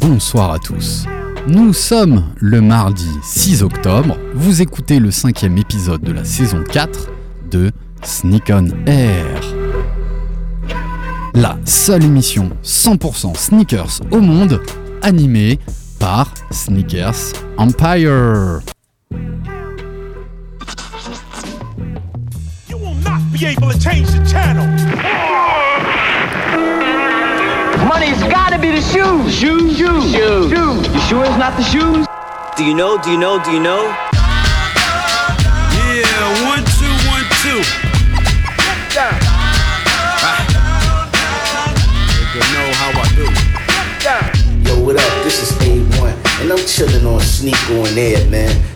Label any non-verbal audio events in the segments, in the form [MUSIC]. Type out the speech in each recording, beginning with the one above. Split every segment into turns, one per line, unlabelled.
bonsoir à tous. Nous sommes le mardi 6 octobre, vous écoutez le cinquième épisode de la saison 4 de Sneak on Air. La seule émission 100% sneakers au monde animée par Sneakers Empire.
Money's gotta be the shoes. Shoes, shoes, shoes. shoes. You sure it's not the shoes?
Do you know? Do you know? Do you know?
Yeah, one, two, one, two.
Nigga know how I do.
Yo, what up? This is A1, and I'm chilling on Sneak on Air, man.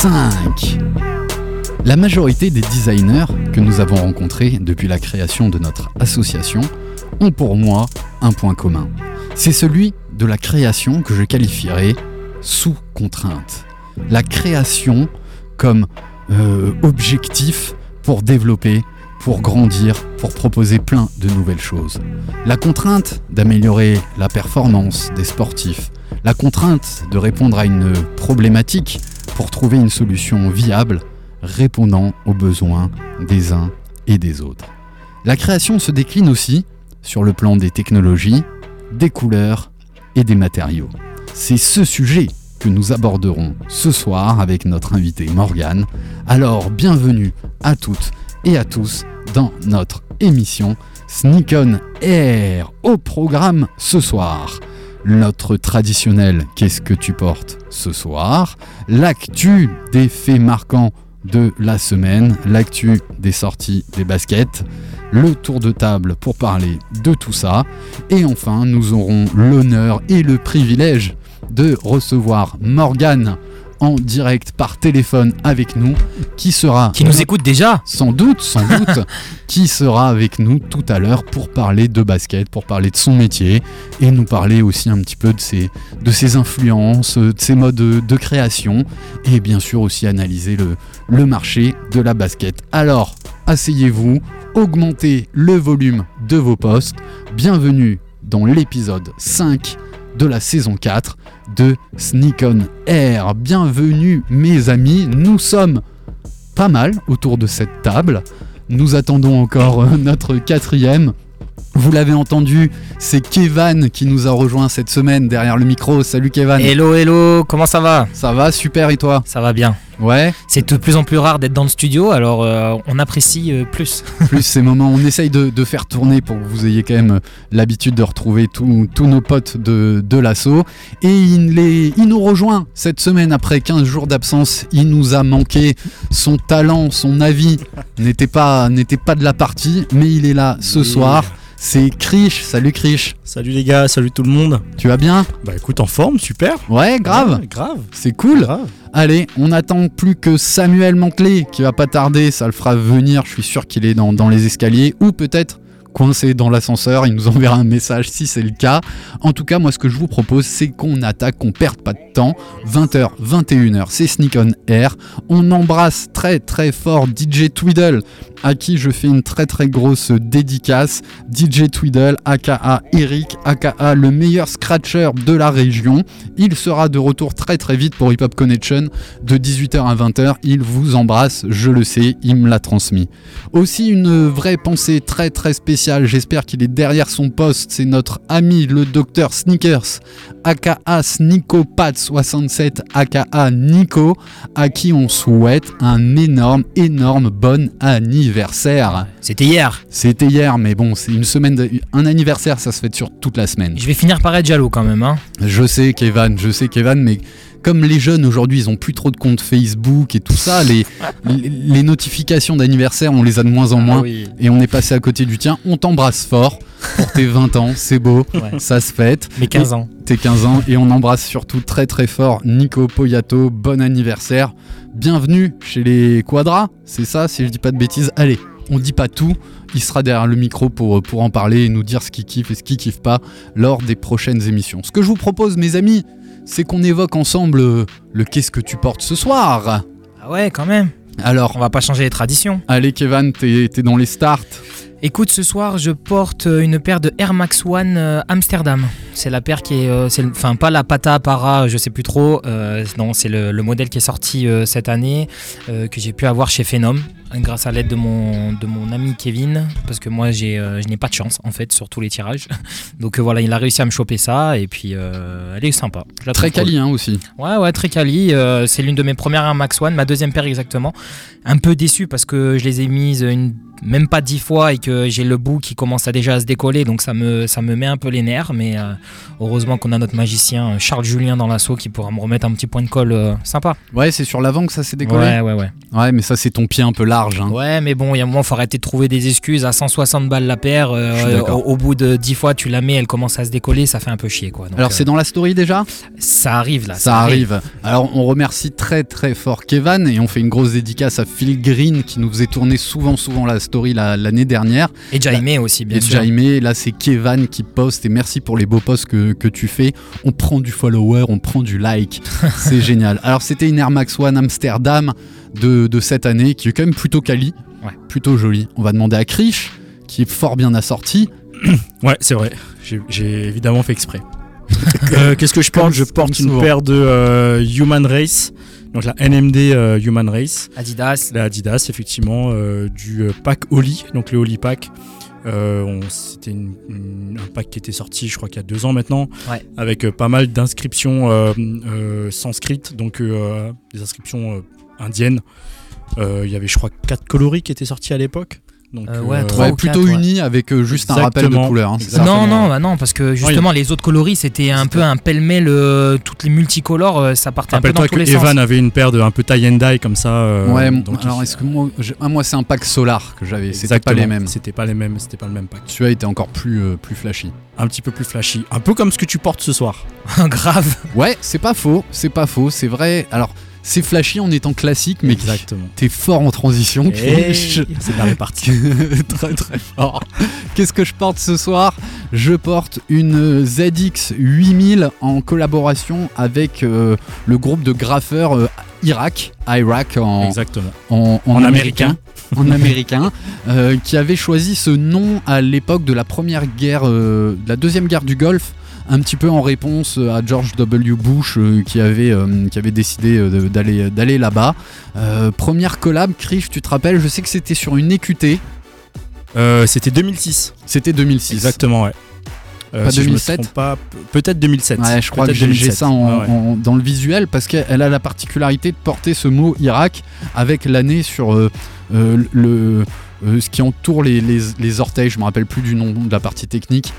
5. La majorité des designers que nous avons rencontrés depuis la création de notre association ont pour moi un point commun. C'est celui de la création que je qualifierais sous contrainte. La création comme euh, objectif pour développer, pour grandir, pour proposer plein de nouvelles choses. La contrainte d'améliorer la performance des sportifs, la contrainte de répondre à une problématique pour trouver une solution viable répondant aux besoins des uns et des autres. La création se décline aussi sur le plan des technologies, des couleurs et des matériaux. C'est ce sujet que nous aborderons ce soir avec notre invité Morgane. Alors bienvenue à toutes et à tous dans notre émission Sneak on Air au programme ce soir. Notre traditionnel Qu'est-ce que tu portes ce soir? L'actu des faits marquants de la semaine, l'actu des sorties des baskets, le tour de table pour parler de tout ça. Et enfin, nous aurons l'honneur et le privilège de recevoir Morgane en direct par téléphone avec nous, qui sera
Qui nous écoute déjà
sans doute, sans doute, [LAUGHS] qui sera avec nous tout à l'heure pour parler de basket, pour parler de son métier et nous parler aussi un petit peu de ses, de ses influences, de ses modes de, de création et bien sûr aussi analyser le, le marché de la basket. Alors, asseyez-vous, augmentez le volume de vos postes. Bienvenue dans l'épisode 5 de la saison 4 de Sneak on Air. Bienvenue mes amis, nous sommes pas mal autour de cette table. Nous attendons encore euh, notre quatrième. Vous l'avez entendu, c'est Kevan qui nous a rejoint cette semaine derrière le micro. Salut Kevan.
Hello, hello, comment ça va?
Ça va, super et toi?
Ça va bien.
Ouais,
C'est de plus en plus rare d'être dans le studio, alors euh, on apprécie euh, plus. [LAUGHS]
plus ces moments, on essaye de, de faire tourner pour que vous ayez quand même l'habitude de retrouver tous nos potes de, de l'assaut. Et il, les- il nous rejoint cette semaine après 15 jours d'absence. Il nous a manqué. Son talent, son avis n'était pas, n'était pas de la partie, mais il est là ce
Oui.
soir. C'est Krish. Salut Krish.
Salut les gars, salut tout le monde.
Tu vas bien?
Bah écoute, en forme, super.
Ouais, grave.
Ouais, grave.
C'est cool.
Grave.
Allez, on attend plus que Samuel Mantelet qui va pas tarder, ça le fera venir, je suis sûr qu'il est dans, dans les escaliers ou peut-être coincé dans l'ascenseur, il nous enverra un message si c'est le cas. En tout cas, moi ce que je vous propose, c'est qu'on attaque, qu'on perde pas de temps. 20h, 21h, c'est Sneak on Air. On embrasse très très fort DJ Twiddle à qui je fais une très très grosse dédicace. DJ Twiddle, aka Eric, aka le meilleur scratcher de la région. Il sera de retour très très vite pour Hip Hop Connection de 18h à 20h. Il vous embrasse, je le sais, il me l'a transmis. Aussi une vraie pensée très très spéciale, j'espère qu'il est derrière son poste, c'est notre ami le docteur Sneakers, aka Snicopat67, aka Nico, à qui on souhaite un énorme énorme bon anniversaire.
C'était hier.
C'était hier, mais bon, c'est une semaine, de- un anniversaire, ça se fait sur toute la semaine.
Je vais finir par être jaloux quand même. Hein.
Je sais, Kevin, je sais, Kevin, mais comme les jeunes aujourd'hui, ils ont plus trop de comptes Facebook et tout ça, les, [LAUGHS] les, les notifications d'anniversaire, on les a de moins en
Ah
moins.
oui.
Et on est passé à côté du tien. On t'embrasse fort pour tes [LAUGHS] 20 ans, c'est beau,
Ouais.
ça se fête.
Mais 15 ans.
Tes 15 ans. Et on embrasse surtout très très fort Nico Poyato. Bon anniversaire. Bienvenue chez les Quadras. C'est ça, si je dis pas de bêtises. Allez, on dit pas tout. Il sera derrière le micro pour, pour en parler et nous dire ce qu'il kiffe et ce qu'il kiffe pas lors des prochaines émissions. Ce que je vous propose, mes amis, c'est qu'on évoque ensemble euh, le qu'est-ce que tu portes ce soir.
Ah ouais, quand même.
Alors,
On va pas changer les traditions.
allez, Kevin, t'es t'es dans les starts.
Écoute, ce soir, je porte euh, une paire de Air Max One euh, Amsterdam. C'est la paire qui est, euh, le- enfin pas la Pata Para, je sais plus trop. euh, non, c'est le, le modèle qui est sorti euh, cette année que j'ai pu avoir chez Phenom grâce à l'aide de mon de mon ami Kevin parce que moi j'ai, je n'ai pas de chance en fait sur tous les tirages. [LAUGHS] Donc voilà, il a réussi à me choper ça et puis elle est sympa. La
Très
cool.
quali hein, aussi.
Ouais, ouais, très quali. c'est l'une de mes premières Air Max One, ma deuxième paire exactement. Un peu déçu parce que je les ai mises une, même pas dix fois et que j'ai le bout qui commence à déjà à se décoller, donc ça me, ça me met un peu les nerfs. Mais euh, heureusement qu'on a notre magicien euh, Charles Julien dans l'assaut qui pourra me remettre un petit point de colle euh, sympa.
Ouais, c'est sur l'avant que ça s'est décollé.
Ouais, ouais, ouais.
Ouais, mais ça, c'est ton pied un peu large. hein.
Ouais, mais bon, il y a un moment, faut arrêter de trouver des excuses. À 160 balles la paire, euh, au, au bout de 10 fois, tu la mets, elle commence à se décoller, ça fait un peu chier, quoi. Donc,
Alors, c'est dans la story déjà?
Ça arrive là.
Ça arrive. Alors, on remercie très très fort Kevin et on fait une grosse dédicace à Phil Green qui nous faisait tourner souvent souvent la story la- l'année dernière.
Et Jaime aussi, bien
et
sûr.
Jaime, là c'est Kevin qui poste et merci pour les beaux posts que, que tu fais. On prend du follower, on prend du like. [LAUGHS] c'est génial. Alors, c'était une Air Max One Amsterdam de, de cette année qui est quand même plutôt quali,
Ouais.
plutôt jolie. On va demander à Krish qui est fort bien assorti. [COUGHS]
Ouais, c'est vrai. J'ai- évidemment fait exprès. [LAUGHS] Euh, Qu'est-ce que je porte? Je porte une
souvent.
paire de euh, Human Race, donc la NMD euh, Human Race,
Adidas.
la Adidas effectivement, euh, du euh, pack Oli, donc le Oli pack. Euh, C'était un pack qui était sorti, je crois qu'il y a deux ans maintenant,
Ouais.
avec euh, pas mal d'inscriptions euh, sanskrites, donc des inscriptions indiennes. Il y avait, je crois, quatre coloris qui étaient sortis à l'époque. Donc,
Euh, ouais, trois
Ouais,
ou
plutôt
quatre, ouais.
uni avec euh, juste un rappel de couleur. hein.
Non, non, bah non, parce que justement, les autres coloris, c'était un peu un pêle-mêle, euh, toutes les multicolores, euh, ça partait un peu dans
Rappelle-toi
tous
que
les
Evan
sens.
avait une paire de un peu tie and dye comme ça. euh,
Ouais,
donc
alors est-ce que moi, je- ah, moi c'est un pack solar que j'avais, c'était pas les mêmes.
C'était pas les mêmes, c'était pas le même pack.
Celui-là était encore plus, euh, plus flashy.
Un petit peu plus flashy, un peu comme ce que tu portes ce soir. [LAUGHS]
Grave.
Ouais, c'est pas faux, c'est pas faux, c'est vrai. Alors, c'est flashy en étant classique, mais
Exactement.
t'es fort en transition. [LAUGHS]
C'est la répartie. [LAUGHS]
très très fort. Qu'est-ce que je porte ce soir? Je porte une ZX 8000 en collaboration avec euh, le groupe de graffeurs euh, Irak, Irak en,
Exactement.
en, en
En
américain. [LAUGHS] En américain, euh, qui avait choisi ce nom à l'époque de la première guerre, euh, de la deuxième guerre du Golfe, un petit peu en réponse à George W. Bush euh, qui, avait, euh, qui avait décidé euh, d'aller d'aller là-bas. Euh, première collab, Krish, tu te rappelles, je sais que c'était sur une EQT,
Euh, c'était 2006.
c'était 2006.
Exactement, ouais. Euh,
Pas
si je me
2007?
trompe pas, pe- peut-être 2007.
Ouais, je crois que j'ai j'ai
2007.
ça en-
Ah ouais.
en- dans le visuel parce qu'elle a la particularité de porter ce mot Irak avec l'année sur euh, euh, le, euh, ce qui entoure les, les- les orteils. Je me rappelle plus du nom de la partie technique.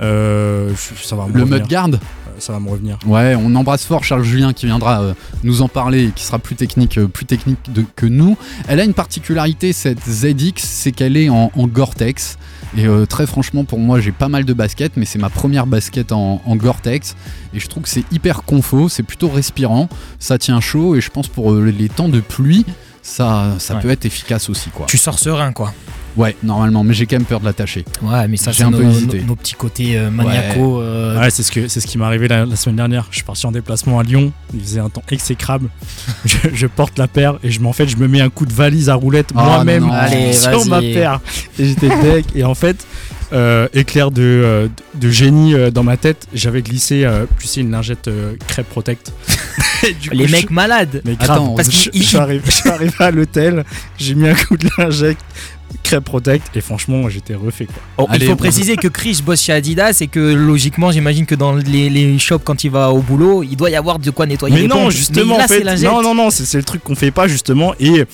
Euh, je- ça va me
Le mudguard.
Euh, Ça va me revenir.
Ouais, on embrasse fort Charles Julien qui viendra euh, nous en parler et qui sera plus technique, euh, plus technique de- que nous. Elle a une particularité, cette ZX, c'est qu'elle est en, en Gore-Tex. Et euh, très franchement, pour moi, j'ai pas mal de baskets, mais c'est ma première basket en, en Gore-Tex. Et je trouve que c'est hyper confo, c'est plutôt respirant, ça tient chaud. Et je pense pour les temps de pluie, ça, ça
Ouais.
peut être efficace aussi, quoi.
Tu sors serein, quoi.
Ouais, normalement, mais j'ai quand même peur de l'attacher.
Ouais, mais ça,
J'ai
c'est
un
nos,
peu
nos-
hésité.
nos petits côtés euh, maniacaux. euh,
Ouais, c'est ce, que, c'est ce qui m'est arrivé la, la semaine dernière. Je suis parti en déplacement à Lyon. Il faisait un temps exécrable. [LAUGHS] je, je porte la paire et je, m'en fait, je me mets un coup de valise à roulette
Ah,
moi-même [LAUGHS] sur ma paire. Et j'étais deck. Et en fait, euh, éclair de, euh, de génie euh, dans ma tête, j'avais glissé, euh, tu sais, une lingette euh, crêpe protect. [LAUGHS] Coup,
les
je-
mecs malades.
mais grave,
Attends,
parce je, je suis arrivé, je suis arrivé à l'hôtel, j'ai mis un coup de lingette crêpe protect et franchement j'étais refait quoi.
Oh,
Allez,
il faut préciser que Chris bosse chez Adidas et que logiquement, j'imagine que dans les, les shops, quand il va au boulot, il doit y avoir de quoi nettoyer
Mais
les
non
pompes.
justement
mais là,
en fait, non non non c'est c'est le truc qu'on fait pas justement et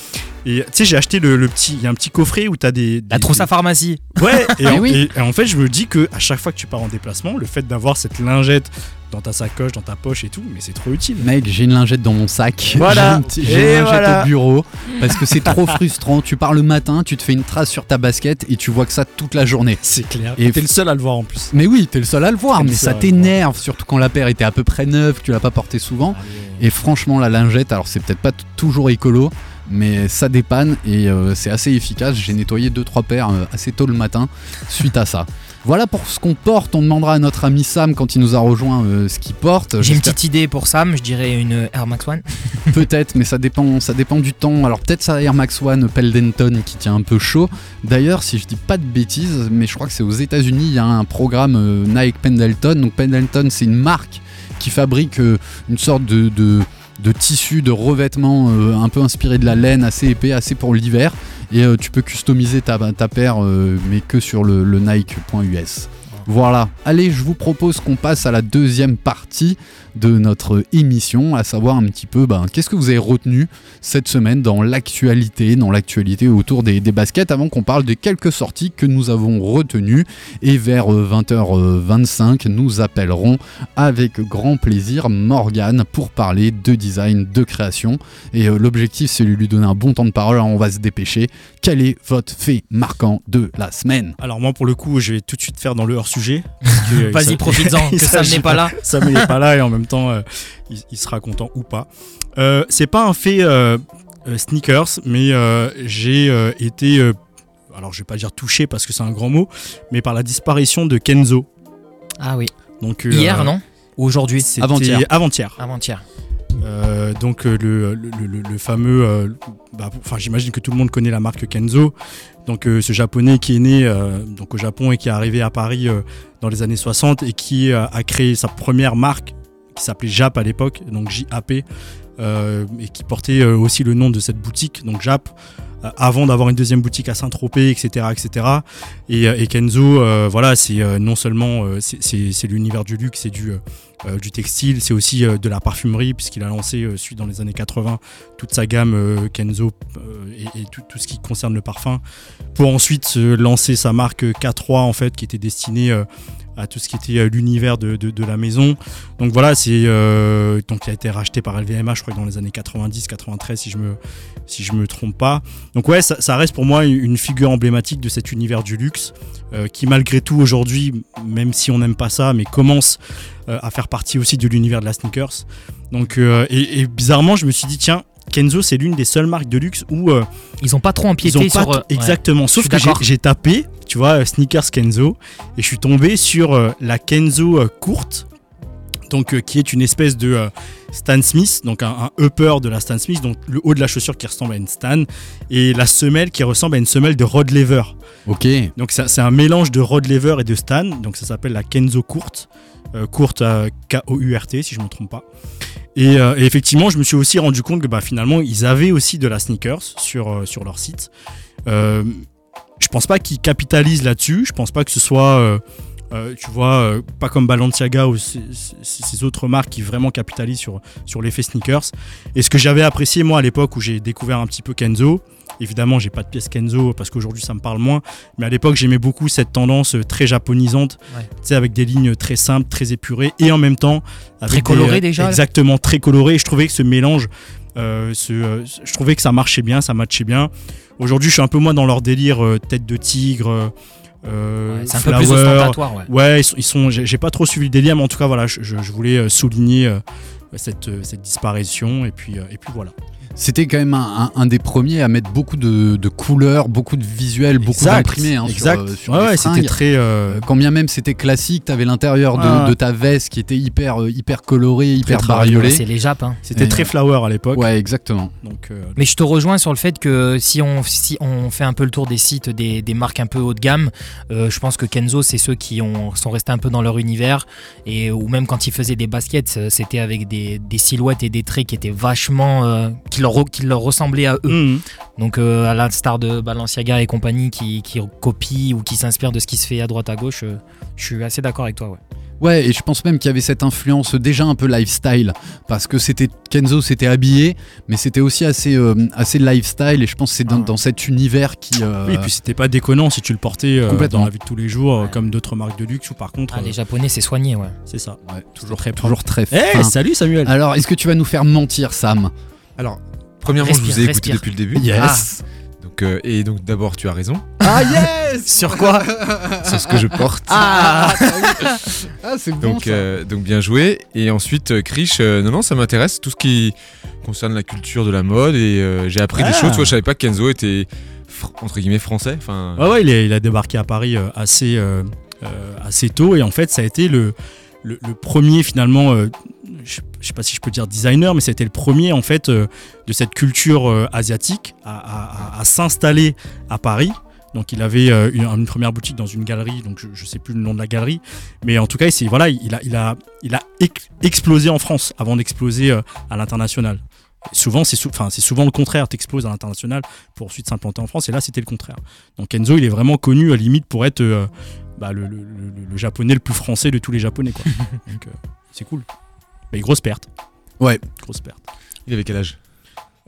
tu sais j'ai acheté le, le petit il y a un petit coffret où t'as des,
La
des-
trousse à pharmacie.
ouais et,
Mais
en,
oui.
et- et en fait je me dis que à chaque fois que tu pars en déplacement le fait d'avoir cette lingette dans ta sacoche, dans ta poche et tout, mais c'est trop utile.
Mec, j'ai une lingette dans mon sac.
Voilà.
J'ai une lingette
voilà.
au bureau parce que c'est trop [LAUGHS] frustrant. Tu pars le matin, tu te fais une trace sur ta basket et tu vois que ça toute la journée.
C'est clair.
Et
t'es le seul à le voir en plus.
Mais oui, t'es le seul à le voir, mais ça t'énerve, surtout quand la paire était à peu près neuve, que tu l'as pas portée souvent. Et franchement, la lingette, alors c'est peut-être pas toujours écolo, mais ça dépanne et euh, c'est assez efficace. J'ai nettoyé 2-3 paires euh, assez tôt le matin suite à ça. Voilà pour ce qu'on porte. On demandera à notre ami Sam quand il nous a rejoint euh, ce qu'il porte.
J'ai une petite idée pour Sam, je dirais une Air Max One. [LAUGHS]
Peut-être, mais ça dépend, ça dépend du temps. Alors peut-être ça Air Max One Pendleton qui tient un peu chaud. D'ailleurs, si je dis pas de bêtises, mais je crois que c'est aux États-Unis, il y a un programme euh, Nike Pendleton. Donc Pendleton, c'est une marque qui fabrique euh, une sorte de, de, de tissu, de revêtement euh, un peu inspiré de la laine, assez épais, assez pour l'hiver. Et euh, tu peux customiser ta, ta paire, euh, mais que sur le, le Nike.us. Voilà, allez, je vous propose qu'on passe à la deuxième partie de notre émission, à savoir un petit peu ben, qu'est-ce que vous avez retenu cette semaine dans l'actualité, dans l'actualité autour des, des baskets, avant qu'on parle de quelques sorties que nous avons retenues. Et vers euh, 20h25, nous appellerons avec grand plaisir Morgane pour parler de design, de création. Et euh, l'objectif, c'est de lui donner un bon temps de parole, alors on va se dépêcher. Quel est votre fait marquant de la semaine?
Alors moi pour le coup je vais tout de suite faire dans le hors sujet. parce que, [LAUGHS] euh,
Vas-y, [LAUGHS]
ça-
profites-en, que
s'agit
n'est pas là. [LAUGHS]
Sam n'est pas là et en même temps euh, il, il sera content ou pas. Euh, c'est pas un fait euh, sneakers, mais j'ai été, alors je vais pas dire touché parce que c'est un grand mot, mais par la disparition de Kenzo.
Ah oui.
Donc
Hier, non? Ou aujourd'hui
c'était
Avant-hier.
Avant-hier.
Avant-hier.
Euh, donc euh, le, le, le- le fameux, euh, bah, enfin j'imagine que tout le monde connaît la marque Kenzo. Donc ce japonais qui est né donc au Japon et qui est arrivé à Paris dans les années 60 et qui a créé sa première marque qui s'appelait Jap à l'époque, donc JAP, euh, et qui portait euh, aussi le nom de cette boutique, donc Jap, euh, avant d'avoir une deuxième boutique à Saint-Tropez, etc., etc. Et, Kenzo, voilà, c'est non seulement c'est- l'univers du luxe, c'est du textile, c'est aussi de la parfumerie, puisqu'il a lancé, dans les années 80, toute sa gamme Kenzo et, tout, tout ce qui concerne le parfum, pour ensuite lancer sa marque K3, en fait, qui était destinée à tout ce qui était euh, l'univers de, de- la maison. Donc voilà, c'est euh, donc il a été racheté par LVMH, je crois dans les années 90, 93, si je me si je me trompe pas. Donc ouais, ça, reste pour moi une figure emblématique de cet univers du luxe, euh, qui malgré tout aujourd'hui, même si on n'aime pas ça, mais commence à faire partie aussi de l'univers de la sneakers. Donc et bizarrement, je me suis dit tiens. Kenzo, c'est l'une des seules marques de luxe où euh,
Ils ont pas trop
ils
empiété
ont pas
sur.
t-
euh, ouais.
exactement. Sauf que j'ai- tapé, tu vois, euh, sneakers Kenzo, et je suis tombé sur euh, la Kenzo euh, courte, donc euh, qui est une espèce de euh, Stan Smith, donc un, un upper de la Stan Smith, donc le haut de la chaussure qui ressemble à une Stan, et la semelle qui ressemble à une semelle de Rod Lever.
Ok,
Donc ça- c'est un mélange de Rod Lever et de Stan, donc ça s'appelle la Kenzo courte, euh, courte euh, K-O-U-R-T si je me trompe pas. Et, euh, et effectivement, je me suis aussi rendu compte que bah, finalement, ils avaient aussi de la sneakers sur, euh, sur leur site. Euh, je pense pas qu'ils capitalisent là-dessus, je pense pas que ce soit, euh, tu vois, pas comme Balenciaga ou ces autres marques qui vraiment capitalisent sur, sur l'effet sneakers. Et ce que j'avais apprécié moi à l'époque où j'ai découvert un petit peu Kenzo, évidemment j'ai pas de pièce Kenzo parce qu'aujourd'hui ça me parle moins, mais à l'époque j'aimais beaucoup cette tendance euh, très japonisante,
Ouais.
avec des lignes très simples, très épurées et en même temps avec
Très
des, euh,
déjà, là
Exactement, très coloré. Et je trouvais que ce mélange, euh, ce, euh, je trouvais que ça marchait bien, ça matchait bien. Aujourd'hui je suis un peu moins dans leur délire euh, tête de tigre. euh,
Ouais, c'est un peu plus ostentatoire, ouais.
Ouais, ils sont, j'ai pas trop suivi le délire, mais en tout cas, voilà, je, voulais souligner cette, cette disparition, et puis, et puis voilà.
C'était quand même un, un- un des premiers à mettre beaucoup de, de couleurs, beaucoup de visuels, beaucoup d'imprimés hein, sur, euh, sur
ouais,
les
ouais,
fringues.
c'était très. euh,
Euh, Quand bien même c'était classique, t'avais l'intérieur de, ta veste qui était hyper, hyper coloré, hyper bariolé.
C'est les Japs. hein.
c'était très flower à l'époque.
Ouais, exactement.
Donc, euh,
Mais je te rejoins sur le fait que si on, si on fait un peu le tour des sites des, des marques un peu haut de gamme, euh, je pense que Kenzo, c'est ceux qui ont, sont restés un peu dans leur univers. Et, ou même quand ils faisaient des baskets, c'était avec des, des silhouettes et des traits qui étaient vachement. Qui, leur, qui leur ressemblaient à eux.
mhm.
Donc euh, à l'instar de Balenciaga et compagnie qui, qui copient ou qui s'inspirent de ce qui se fait à droite à gauche, euh, je suis assez d'accord avec toi. Ouais.
Ouais, et je pense même qu'il y avait cette influence déjà un peu lifestyle, parce que c'était Kenzo s'était habillé, mais c'était aussi assez, euh, assez lifestyle, et je pense que c'est dans,
Ah
dans cet univers qui. euh,
Oui, et puis c'était pas déconnant si tu le portais euh, dans la vie de tous les jours, comme d'autres marques de luxe, ou par contre,
Ah, les Japonais, c'est soigné, ouais.
c'est ça.
ouais, toujours
très
toujours très
Eh,
fin.
salut Samuel
Alors, est-ce que tu vas nous faire mentir, Sam?
Alors, premièrement,
Respire,
je vous ai écouté
respire.
depuis le début.
Yes
Donc, euh, et donc, d'abord, tu as raison.
Ah yes [LAUGHS]
Sur quoi [LAUGHS]
C'est ce que je porte.
Ah, ah c'est bon
Donc,
ça.
euh, donc bien joué. Et ensuite, euh, Krish, euh, non, non, ça m'intéresse. Tout ce qui concerne la culture de la mode. Et euh, j'ai appris
Ah.
des choses. Tu vois, je savais pas que Kenzo était, fr- entre guillemets, français. Enfin,
Ouais, ouais, il, est- il a débarqué à Paris assez, euh, euh, assez tôt et en fait, ça a été le, le, premier finalement, euh, je, je sais pas si je peux dire designer, mais c'était le premier en fait euh, de cette culture euh, asiatique à, s'installer à Paris. Donc il avait une, première boutique dans une galerie, donc je, je sais plus le nom de la galerie, mais en tout cas, c'est voilà, il a, il a, il a ex- explosé en France avant d'exploser à l'international. Souvent, c'est souvent le contraire. T'exploses à l'international pour ensuite s'implanter en France. Et là, c'était le contraire. Donc Enzo, il est vraiment connu à limite pour être bah, le, le- le- le japonais le plus français de tous les japonais. Quoi. [LAUGHS] Donc euh, c'est cool. Mais grosse perte.
Ouais.
Grosse perte.
il avait quel âge?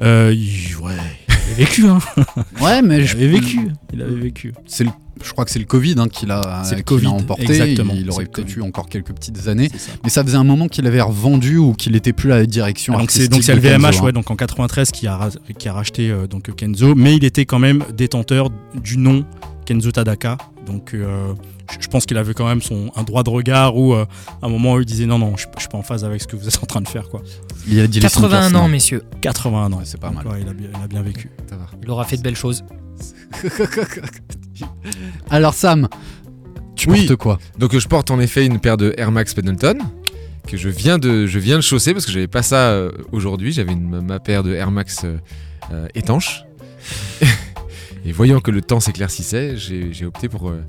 Euh, il- ouais, il avait vécu. Hein. [LAUGHS]
Ouais, mais
Il
je
avait vécu. Il avait vécu.
C'est le- je crois que c'est le Covid hein, qui l'a
C'est le
qui
Covid,
l'a emporté.
exactement.
Il aurait
le
peut-être
Covid.
eu encore quelques petites années.
Ça.
Mais ça faisait un moment qu'il avait revendu ou qu'il était plus à la direction
donc c'est
artistique.
donc c'est LVMH
Kenzo, hein.
ouais donc en 93 qui a qui a racheté euh, donc Kenzo mais il était quand même détenteur du nom Kenzo Tadaka donc euh, je pense qu'il avait quand même son un droit de regard où euh, à un moment il disait non non je, je suis pas en phase avec ce que vous êtes en train de faire quoi
Il a dit les
81
sneakers,
ans, messieurs.
81 ans
Ouais, c'est pas mal.
ouais, il, a bien, il a bien vécu
Ça va.
Il aura fait de belles choses. [LAUGHS]
Alors Sam, tu
Oui.
portes quoi?
Donc, je porte en effet une paire de Air Max Pendleton que je viens de, je viens de chausser parce que j'avais pas ça euh, aujourd'hui. J'avais ma paire de Air Max euh, étanche. [LAUGHS] Et voyant que le temps s'éclaircissait, j'ai j'ai opté pour, euh,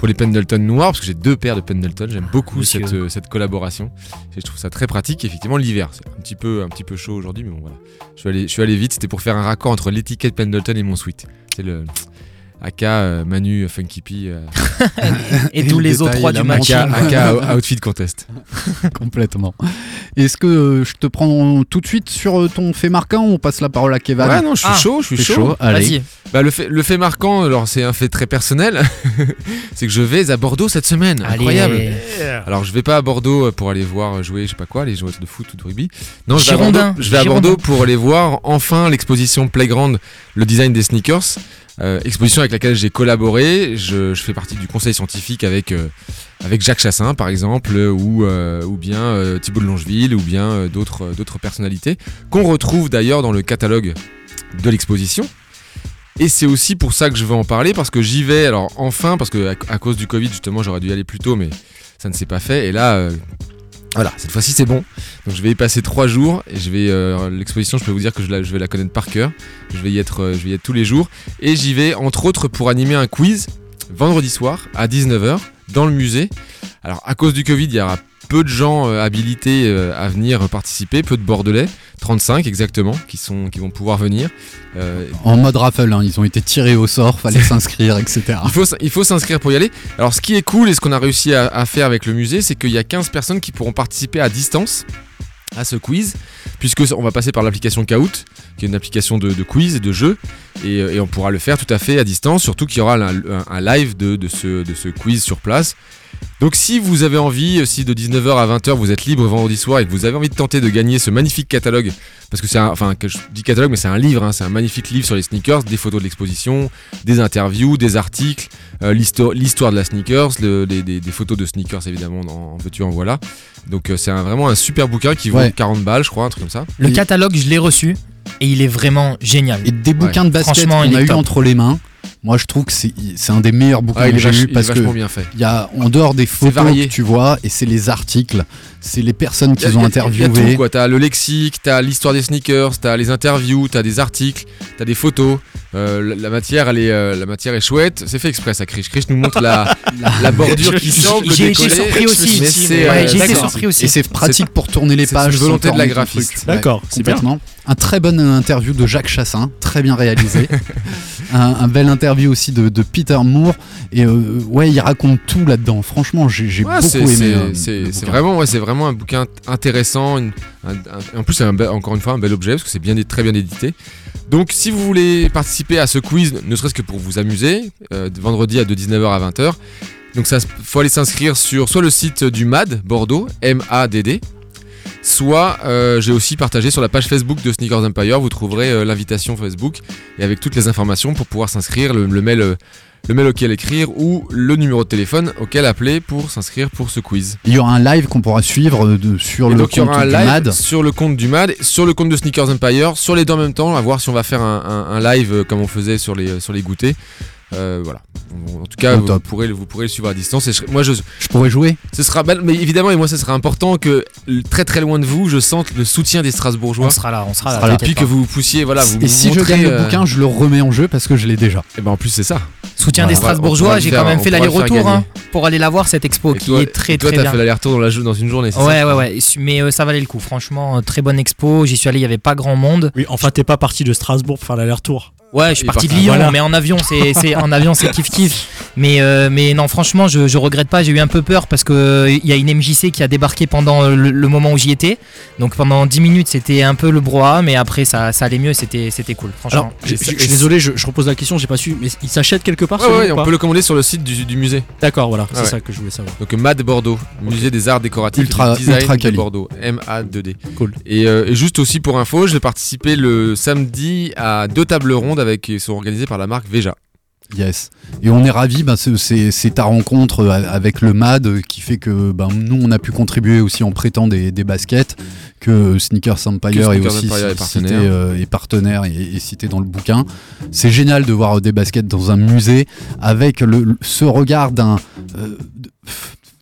pour les Pendleton noirs parce que j'ai deux paires de Pendleton. J'aime beaucoup cette, euh, cette collaboration. Et je trouve ça très pratique. Effectivement, l'hiver, c'est un petit peu, un petit peu chaud aujourd'hui, mais bon voilà. Je suis allé, je suis allé vite. C'était pour faire un raccord entre l'étiquette Pendleton et mon sweat. C'est le AK euh, Manu Funky P. euh, [LAUGHS]
Et,
Et
tous
le
les autres trois du match.
AK, AK [LAUGHS] Outfit Contest. [LAUGHS]
complètement Est-ce que euh, je te prends tout de suite sur euh, ton fait marquant ou on passe la parole à Kevin
Ouais, non, je suis
Ah,
chaud, je suis chaud.
chaud, allez.
Vas-y.
Bah, le, fait, le fait marquant, alors c'est un fait très personnel, c'est que je vais à Bordeaux cette semaine. Incroyable. Alors je vais pas à Bordeaux euh, pour aller voir jouer, je sais pas quoi, les joueurs de foot ou de rugby. Non, je vais, à Bordeaux, je vais à. Bordeaux pour aller voir enfin l'exposition Playground, le design des sneakers. Euh, exposition avec laquelle j'ai collaboré. Je, fais partie du conseil scientifique avec, euh, Jacques Chassin, par exemple, ou, euh, bien Thibault de Longeville, ou bien d'autres personnalités, qu'on retrouve d'ailleurs dans le catalogue de l'exposition. Et c'est aussi pour ça que je veux en parler, parce que j'y vais, alors enfin, parce que cause du Covid, justement, j'aurais dû y aller plus tôt, mais ça ne s'est pas fait. Et là, voilà, cette fois-ci, c'est bon. Donc je vais y passer trois jours, et je vais euh, l'exposition, je peux vous dire que je, vais la connaître par cœur. Je vais y être, euh, je vais y être tous les jours, et j'y vais entre autres pour animer un quiz vendredi soir à 19h dans le musée. Alors à cause du Covid, il y aura peu de gens euh, habilités euh, à venir participer, peu de Bordelais, 35 exactement, qui, sont, qui vont pouvoir venir. Euh,
En mode raffle, hein, ils ont été tirés au sort, fallait [LAUGHS] s'inscrire, etc.
il faut, s- il faut s'inscrire pour y aller. Alors, ce qui est cool et ce qu'on a réussi à, à faire avec le musée, c'est qu'il y a 15 personnes qui pourront participer à distance à ce quiz, puisque on va passer par l'application Kahoot, qui est une application de, de quiz et de jeu, et, et on pourra le faire tout à fait à distance, surtout qu'il y aura un, un- un live de, de ce, de ce quiz sur place. Donc si vous avez envie, si de 19h à 20h vous êtes libre vendredi soir et que vous avez envie de tenter de gagner ce magnifique catalogue, parce que c'est un, enfin que je dis catalogue mais c'est un livre, hein, c'est un magnifique livre sur les sneakers, des photos de l'exposition, des interviews, des articles, euh, l'histo- l'histoire de la sneakers, le- les- des, des photos de sneakers évidemment en, en veux-tu en voilà. Donc euh, c'est un- vraiment un super bouquin qui vaut
Ouais.
40 balles je crois, un truc comme ça.
Le catalogue, je l'ai reçu et il est vraiment génial.
Et des bouquins de basket
Franchement, il
qu'on a eu
top.
entre les mains, moi je trouve que c'est un des meilleurs bouquins
Ah,
que j'ai
est
parce que
bien fait.
y a en dehors des photos que tu vois et c'est les articles, c'est les personnes qu'ils ont interviewées.
T'as le lexique, t'as l'histoire des sneakers, t'as les interviews, t'as des articles, t'as des photos. Euh, la, la matière, elle est, euh, la matière est chouette. C'est fait exprès, ça. Krish, Krish nous montre la, [LAUGHS] la bordure qui semble
J'ai été surpris aussi.
Mais c'est,
Ouais,
euh,
j'ai été
d'accord.
surpris aussi.
Et c'est pratique pour tourner les
c'est
pages.
une volonté de la graphiste.
D'accord, c'est bien.
Un très bonne interview de Jacques Chassin, très bien réalisé. [LAUGHS] un, un bel interview aussi de, de Peter Moore. Et euh, ouais, il raconte tout là-dedans. Franchement, j'ai
Ouais,
beaucoup
c'est-
aimé.
c'est-
euh,
C'est c'est
bouquin.
vraiment, ouais, c'est vraiment un bouquin intéressant. une- un- un- en plus, c'est un encore une fois un bel objet parce que c'est bien, très bien édité. Donc, si vous voulez participer à ce quiz, ne serait-ce que pour vous amuser, euh, vendredi à de 19h à 20h, donc ça, faut aller s'inscrire sur soit le site du MAD Bordeaux, M-A-D-D, soit euh, j'ai aussi partagé sur la page Facebook de Sneakers Empire. Vous trouverez euh, l'invitation Facebook et avec toutes les informations pour pouvoir s'inscrire, le, le mail. Euh, le mail auquel écrire ou le numéro de téléphone auquel appeler pour s'inscrire pour ce quiz.
Il y aura un live qu'on pourra suivre euh, de- sur
Et
le
donc il y
compte
aura un
du
live
MAD.
sur le compte du MAD, sur le compte de Sneakers Empire, sur les deux en même temps, à voir si on va faire un, un- un live euh, comme on faisait sur les, sur les goûters. Euh, voilà. En tout cas, vous pourrez, le- vous pourrez le suivre à distance. Et je- moi, je,
Je pourrais jouer
ce sera, mais évidemment, et moi, ce sera important que très très loin de vous, je sente le soutien des Strasbourgeois.
On sera là, on sera
sera
là.
Et puis que vous poussiez, voilà, vous
Et si je gagne le
euh,
bouquin, je le remets en jeu parce que je l'ai déjà.
Et ben en plus, c'est ça.
Soutien
Voilà,
des Strasbourgeois, j'ai quand même fait l'aller-retour hein, pour aller la voir cette expo
Et
qui
toi,
est très
et toi,
très
t'as
bien.
fait l'aller-retour dans, la jou- dans une journée, c'est
Ouais,
ça
ouais, ouais. Mais euh, ça valait le coup. Franchement, euh, très bonne expo. J'y suis allé, il y avait pas grand monde.
Oui, enfin, t'es pas parti de Strasbourg pour faire l'aller-retour.
Ouais, je suis parti de Lyon,
voilà.
mais en avion, c'est, c'est en avion, c'est kiff kiff. Mais euh, mais non, franchement, je, je regrette pas. J'ai eu un peu peur parce que il y a une MJC qui a débarqué pendant le, le moment où j'y étais. Donc pendant 10 minutes, c'était un peu le brouhaha, mais après ça, ça allait mieux. C'était c'était cool. Franchement.
Alors, je suis désolé, je, je repose la question, j'ai pas su, mais il s'achète quelque part
Ouais,
celui-là
ouais,
ou
on peut le commander sur le site du, du musée.
D'accord, voilà, c'est
ouais.
ça que je voulais savoir.
Donc MAD Bordeaux, musée des arts décoratifs
Ultra-
et du design
ultra
de. Bordeaux, MA2D.
Cool.
Et, euh, et juste aussi pour info, je vais participer le samedi à deux tables rondes avec, qui sont organisées par la marque Veja.
Yes. Et on est ravis, ben, c'est- c'est c'est ta rencontre euh, avec le MAD euh, qui fait que ben, nous, on a pu contribuer aussi en prêtant des, des baskets, que Sneakers Empire
Que
est aussi
Empire est
cité,
partenaire.
euh, est partenaire et, et cité dans le bouquin. C'est génial de voir des baskets dans un musée avec le, le- ce regard d'un... euh,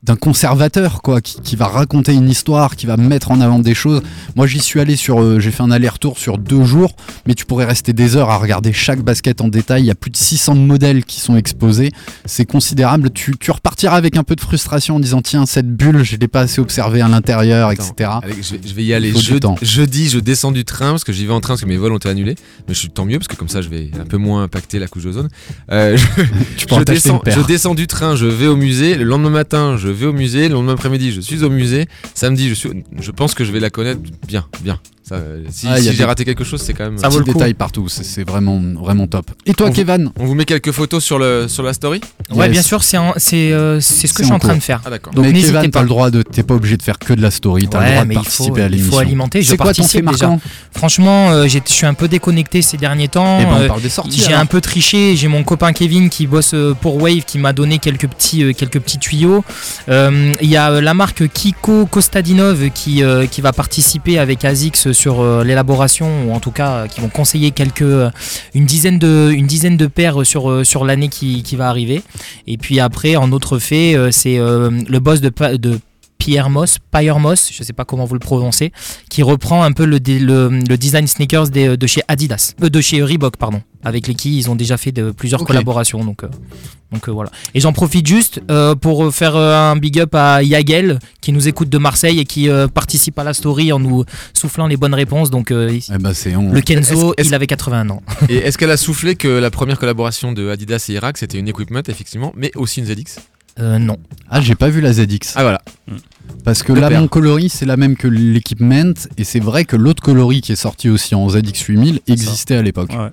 d'un conservateur quoi qui, qui va raconter une histoire qui va mettre en avant des choses moi j'y suis allé sur euh, j'ai fait un aller-retour sur deux jours mais tu pourrais rester des heures à regarder chaque basket en détail. Il y a plus de 600 modèles qui sont exposés. C'est considérable. Tu, tu repartiras avec un peu de frustration en disant tiens, cette bulle, je l'ai pas assez observée à l'intérieur, etc.
Allez, je, vais, je vais y aller. Je- jeudi, je descends du train parce que j'y vais en train parce que mes vols ont été annulés. Mais je suis tant mieux parce que comme ça, je vais un peu moins impacter la couche d'ozone. Euh, je, [LAUGHS]
Tu
descends, je descends du train, je vais au musée. Le lendemain matin, je vais au musée. Le lendemain après-midi, je suis au musée. Samedi, je. Je pense que je vais la connaître bien, bien. Ça, euh, si
Ah, il y
si
a
j'ai
des-
raté quelque chose, c'est quand même.
Ça vaut le coup.
détails partout. C'est- vraiment, vraiment top. Et toi,
On vous-
Kevin
On vous met quelques photos sur, le, sur la story
Ouais,
Yes.
bien sûr, c'est euh, c'est ce que je suis
en
train
cours.
de faire.
Ah d'accord.
Donc
Mais Kevin,
pas.
t'as le droit de. T'es pas obligé de faire que de la story. T'as le
Ouais,
droit de
il faut,
participer à
il
l'émission.
faut alimenter. Je
C'est quoi ton fait
participe déjà.
marquant
Franchement, euh, je suis un peu déconnecté ces derniers temps.
Eh ben,
Euh,
on parle des sorties.
J'ai un peu triché, j'ai mon copain Kevin qui bosse pour Wave qui m'a donné quelques petits, euh, quelques petits tuyaux. Il y a la marque Kiko Kostadinov qui, qui va participer avec ASICS sur euh, l'élaboration, ou en tout cas euh, qui vont conseiller quelques, euh, une, dizaine de, une dizaine de paires sur, l'année qui, va arriver. Et puis après, en autre fait, c'est le boss de, de Pierre Moss, Pierre Moss, je sais pas comment vous le prononcez, qui reprend un peu le, dé- le, le design sneakers des- de chez Adidas, euh, de chez Reebok, pardon, avec les qui ils ont déjà fait de, plusieurs collaborations. Donc, euh, donc euh, voilà. Et j'en profite juste euh, pour faire euh, un big up à Yagel qui nous écoute de Marseille et qui euh, participe à la story en nous soufflant les bonnes réponses. Donc euh,
Eh ben, on.
le Kenzo, il avait 81 ans.
Et est-ce qu'elle a soufflé que la première collaboration de Adidas et Irak, c'était une equipment, effectivement, mais aussi une ZX?
Euh, non.
Ah, j'ai pas vu la ZX.
Ah voilà.
Parce que là, mon coloris, c'est la même que l'équipement. Et c'est vrai que l'autre coloris qui est sorti aussi en ZX8000 existait à l'époque.
Ouais.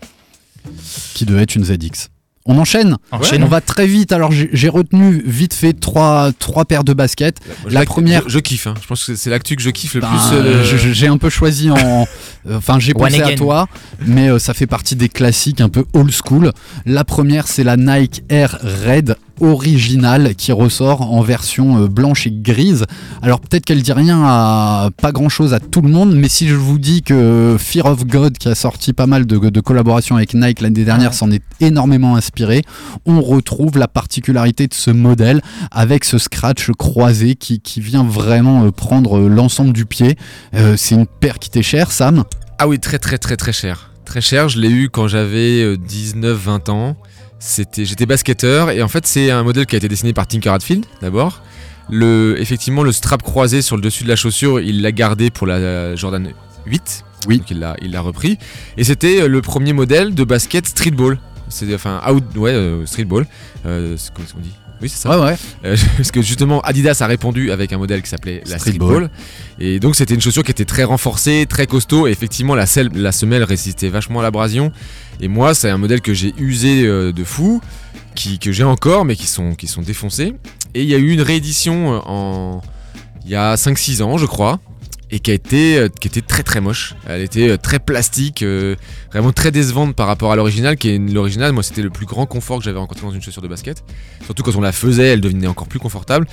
Qui devait être une ZX. On enchaîne. On va très vite. Alors, j'ai retenu vite fait trois, trois paires de baskets.
Je
La première-
Je, je kiffe, hein. je pense que c'est l'actu que je kiffe le
Ben,
plus. euh,
J'ai un peu choisi en. [LAUGHS] Enfin, j'ai pensé à toi, mais euh, ça fait partie des classiques un peu old school. La première, c'est la Nike Air Red originale qui ressort en version euh, blanche et grise. Alors peut-être qu'elle dit rien à pas grand chose à tout le monde, mais si je vous dis que Fear of God, qui a sorti pas mal de, de collaborations avec Nike l'année dernière,
Ouais.
s'en est énormément inspiré, on retrouve la particularité de ce modèle avec ce scratch croisé qui, qui vient vraiment euh, prendre euh, l'ensemble du pied. Euh, c'est une paire qui t'est chère, Sam?
Ah oui, très très très très cher. Très cher, je l'ai eu quand j'avais 19-20 ans. C'était, j'étais basketteur et en fait c'est un modèle qui a été dessiné par Tinker Hatfield d'abord. Le, effectivement le strap croisé sur le dessus de la chaussure, il l'a gardé pour la Jordan 8.
Oui.
Donc il l'a, il l'a repris. Et c'était euh, le premier modèle de basket streetball C'est enfin out, ouais, euh, streetball. Euh, c'est- comment est-ce qu'on dit? Oui, c'est ça.
Ouais, ouais.
Euh, [LAUGHS] parce que justement Adidas a répondu avec un modèle qui s'appelait la
Streetball.
Et donc c'était une chaussure qui était très renforcée, très costaud. Et effectivement la, selle- la semelle résistait vachement à l'abrasion. Et moi c'est un modèle que j'ai usé euh, de fou, qui, que j'ai encore mais qui sont, qui sont défoncés. Et il y a eu une réédition euh, en il y a 5-6 ans je crois. Et qui a été, euh, qui était très très moche. Elle était euh, très plastique, euh, vraiment très décevante par rapport à l'original. Qui est l'original, moi c'était le plus grand confort que j'avais rencontré dans une chaussure de basket. Surtout quand on la faisait, elle devenait encore plus confortable.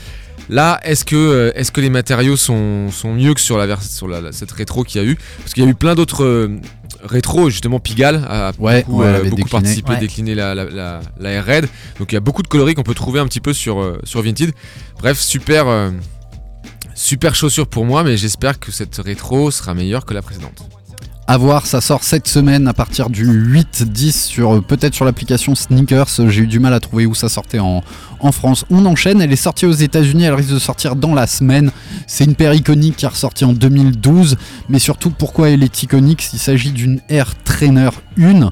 Là, est-ce que, est-ce que les matériaux sont, sont mieux que sur, la, sur la- cette rétro qu'il y a eu? Parce qu'il y a eu plein d'autres euh, rétros, justement Pigalle a
Ouais,
beaucoup,
ouais,
euh,
avait
beaucoup
décliné.
participé,
Ouais.
décliné la, la, la, la Air Red. Donc il y a beaucoup de coloris qu'on peut trouver un petit peu sur, euh, sur Vinted. Bref, super, euh, super chaussure pour moi, mais j'espère que cette rétro sera meilleure que la précédente.
À voir, ça sort cette semaine à partir du 8-10 sur euh, peut-être sur l'application Sneakers. J'ai eu du mal à trouver où ça sortait en, en France. On enchaîne, elle est sortie aux États-Unis, elle risque de sortir dans la semaine. C'est une paire iconique qui est ressortie en 2012, mais surtout pourquoi elle est iconique Il s'agit d'une Air Trainer 1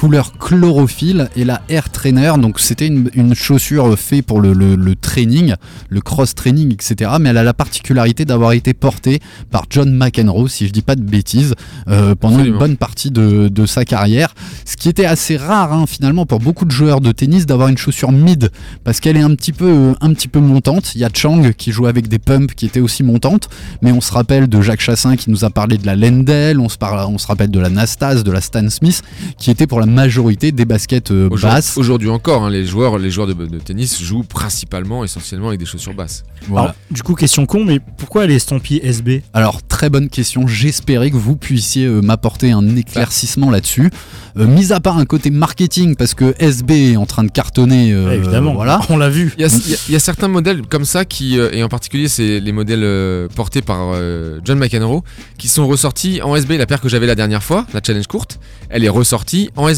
couleur chlorophylle et la Air Trainer donc c'était une, une chaussure faite pour le, le- le training le cross training etc mais elle a la particularité d'avoir été portée par John McEnroe si je dis pas de bêtises euh, pendant
Absolument.
une bonne partie de, de sa carrière. Ce qui était assez rare hein, finalement pour beaucoup de joueurs de tennis d'avoir une chaussure mid parce qu'elle est un petit peu euh, un petit peu montante. Il y a Chang qui jouait avec des pumps qui étaient aussi montantes, mais on se rappelle de Jacques Chassin qui nous a parlé de la Lendl, on se, parle, on se rappelle de la Nastas, de la Stan Smith qui était pour la majorité des baskets euh,
Aujourd'hui-
basses.
Aujourd'hui encore, hein, les joueurs, les joueurs de, de tennis jouent principalement, essentiellement avec des chaussures basses.
Voilà.
Alors, du coup, question con, mais pourquoi elle est estampillée SB
Alors, très bonne question. J'espérais que vous puissiez euh, m'apporter un éclaircissement là-dessus. Euh, mis à part un côté marketing, parce que SB est en train de cartonner. euh,
Ouais, Évidemment,
Voilà.
on l'a vu.
Il y, y a- il y a certains modèles comme ça qui, euh, et en particulier c'est les modèles euh, portés par euh, John McEnroe, qui sont ressortis en SB. La paire que j'avais la dernière fois, la challenge courte, elle est ressortie en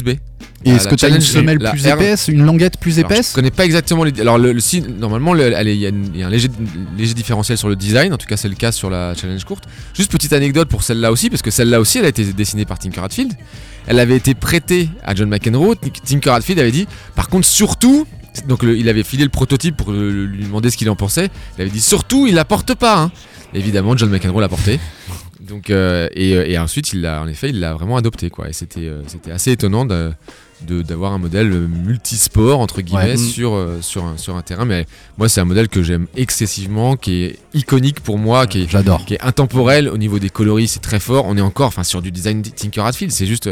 Et
Euh,
est-ce que tu as une
challenge,
semelle plus épaisse, une languette plus
Alors,
épaisse
je connais pas exactement les. Alors, le, le- si, normalement, il y, a y un léger, léger différentiel sur le design. En tout cas, c'est le cas sur la challenge courte. Juste petite anecdote pour celle-là aussi, parce que celle-là aussi, elle a été dessinée par Tinker Hatfield. Elle avait été prêtée à John McEnroe. Tin- Tinker Hatfield avait dit, par contre, surtout. Donc, le- il avait filé le prototype pour lui demander ce qu'il en pensait. Il avait dit, surtout, il la porte pas. hein. Évidemment, John McEnroe l'a porté. Donc, euh, et, euh, et ensuite, il l'a, en effet, il l'a vraiment adopté. Quoi. Et c'était, euh, c'était assez étonnant de, de- d'avoir un modèle multisport entre guillemets
Ouais.
sur, euh, sur, un, sur un terrain. Mais moi, c'est un modèle que j'aime excessivement, qui est iconique pour moi, qui est,
J'adore.
qui est intemporel au niveau des coloris, c'est très fort. On est encore enfin, sur du design Tinker Hatfield, c'est juste.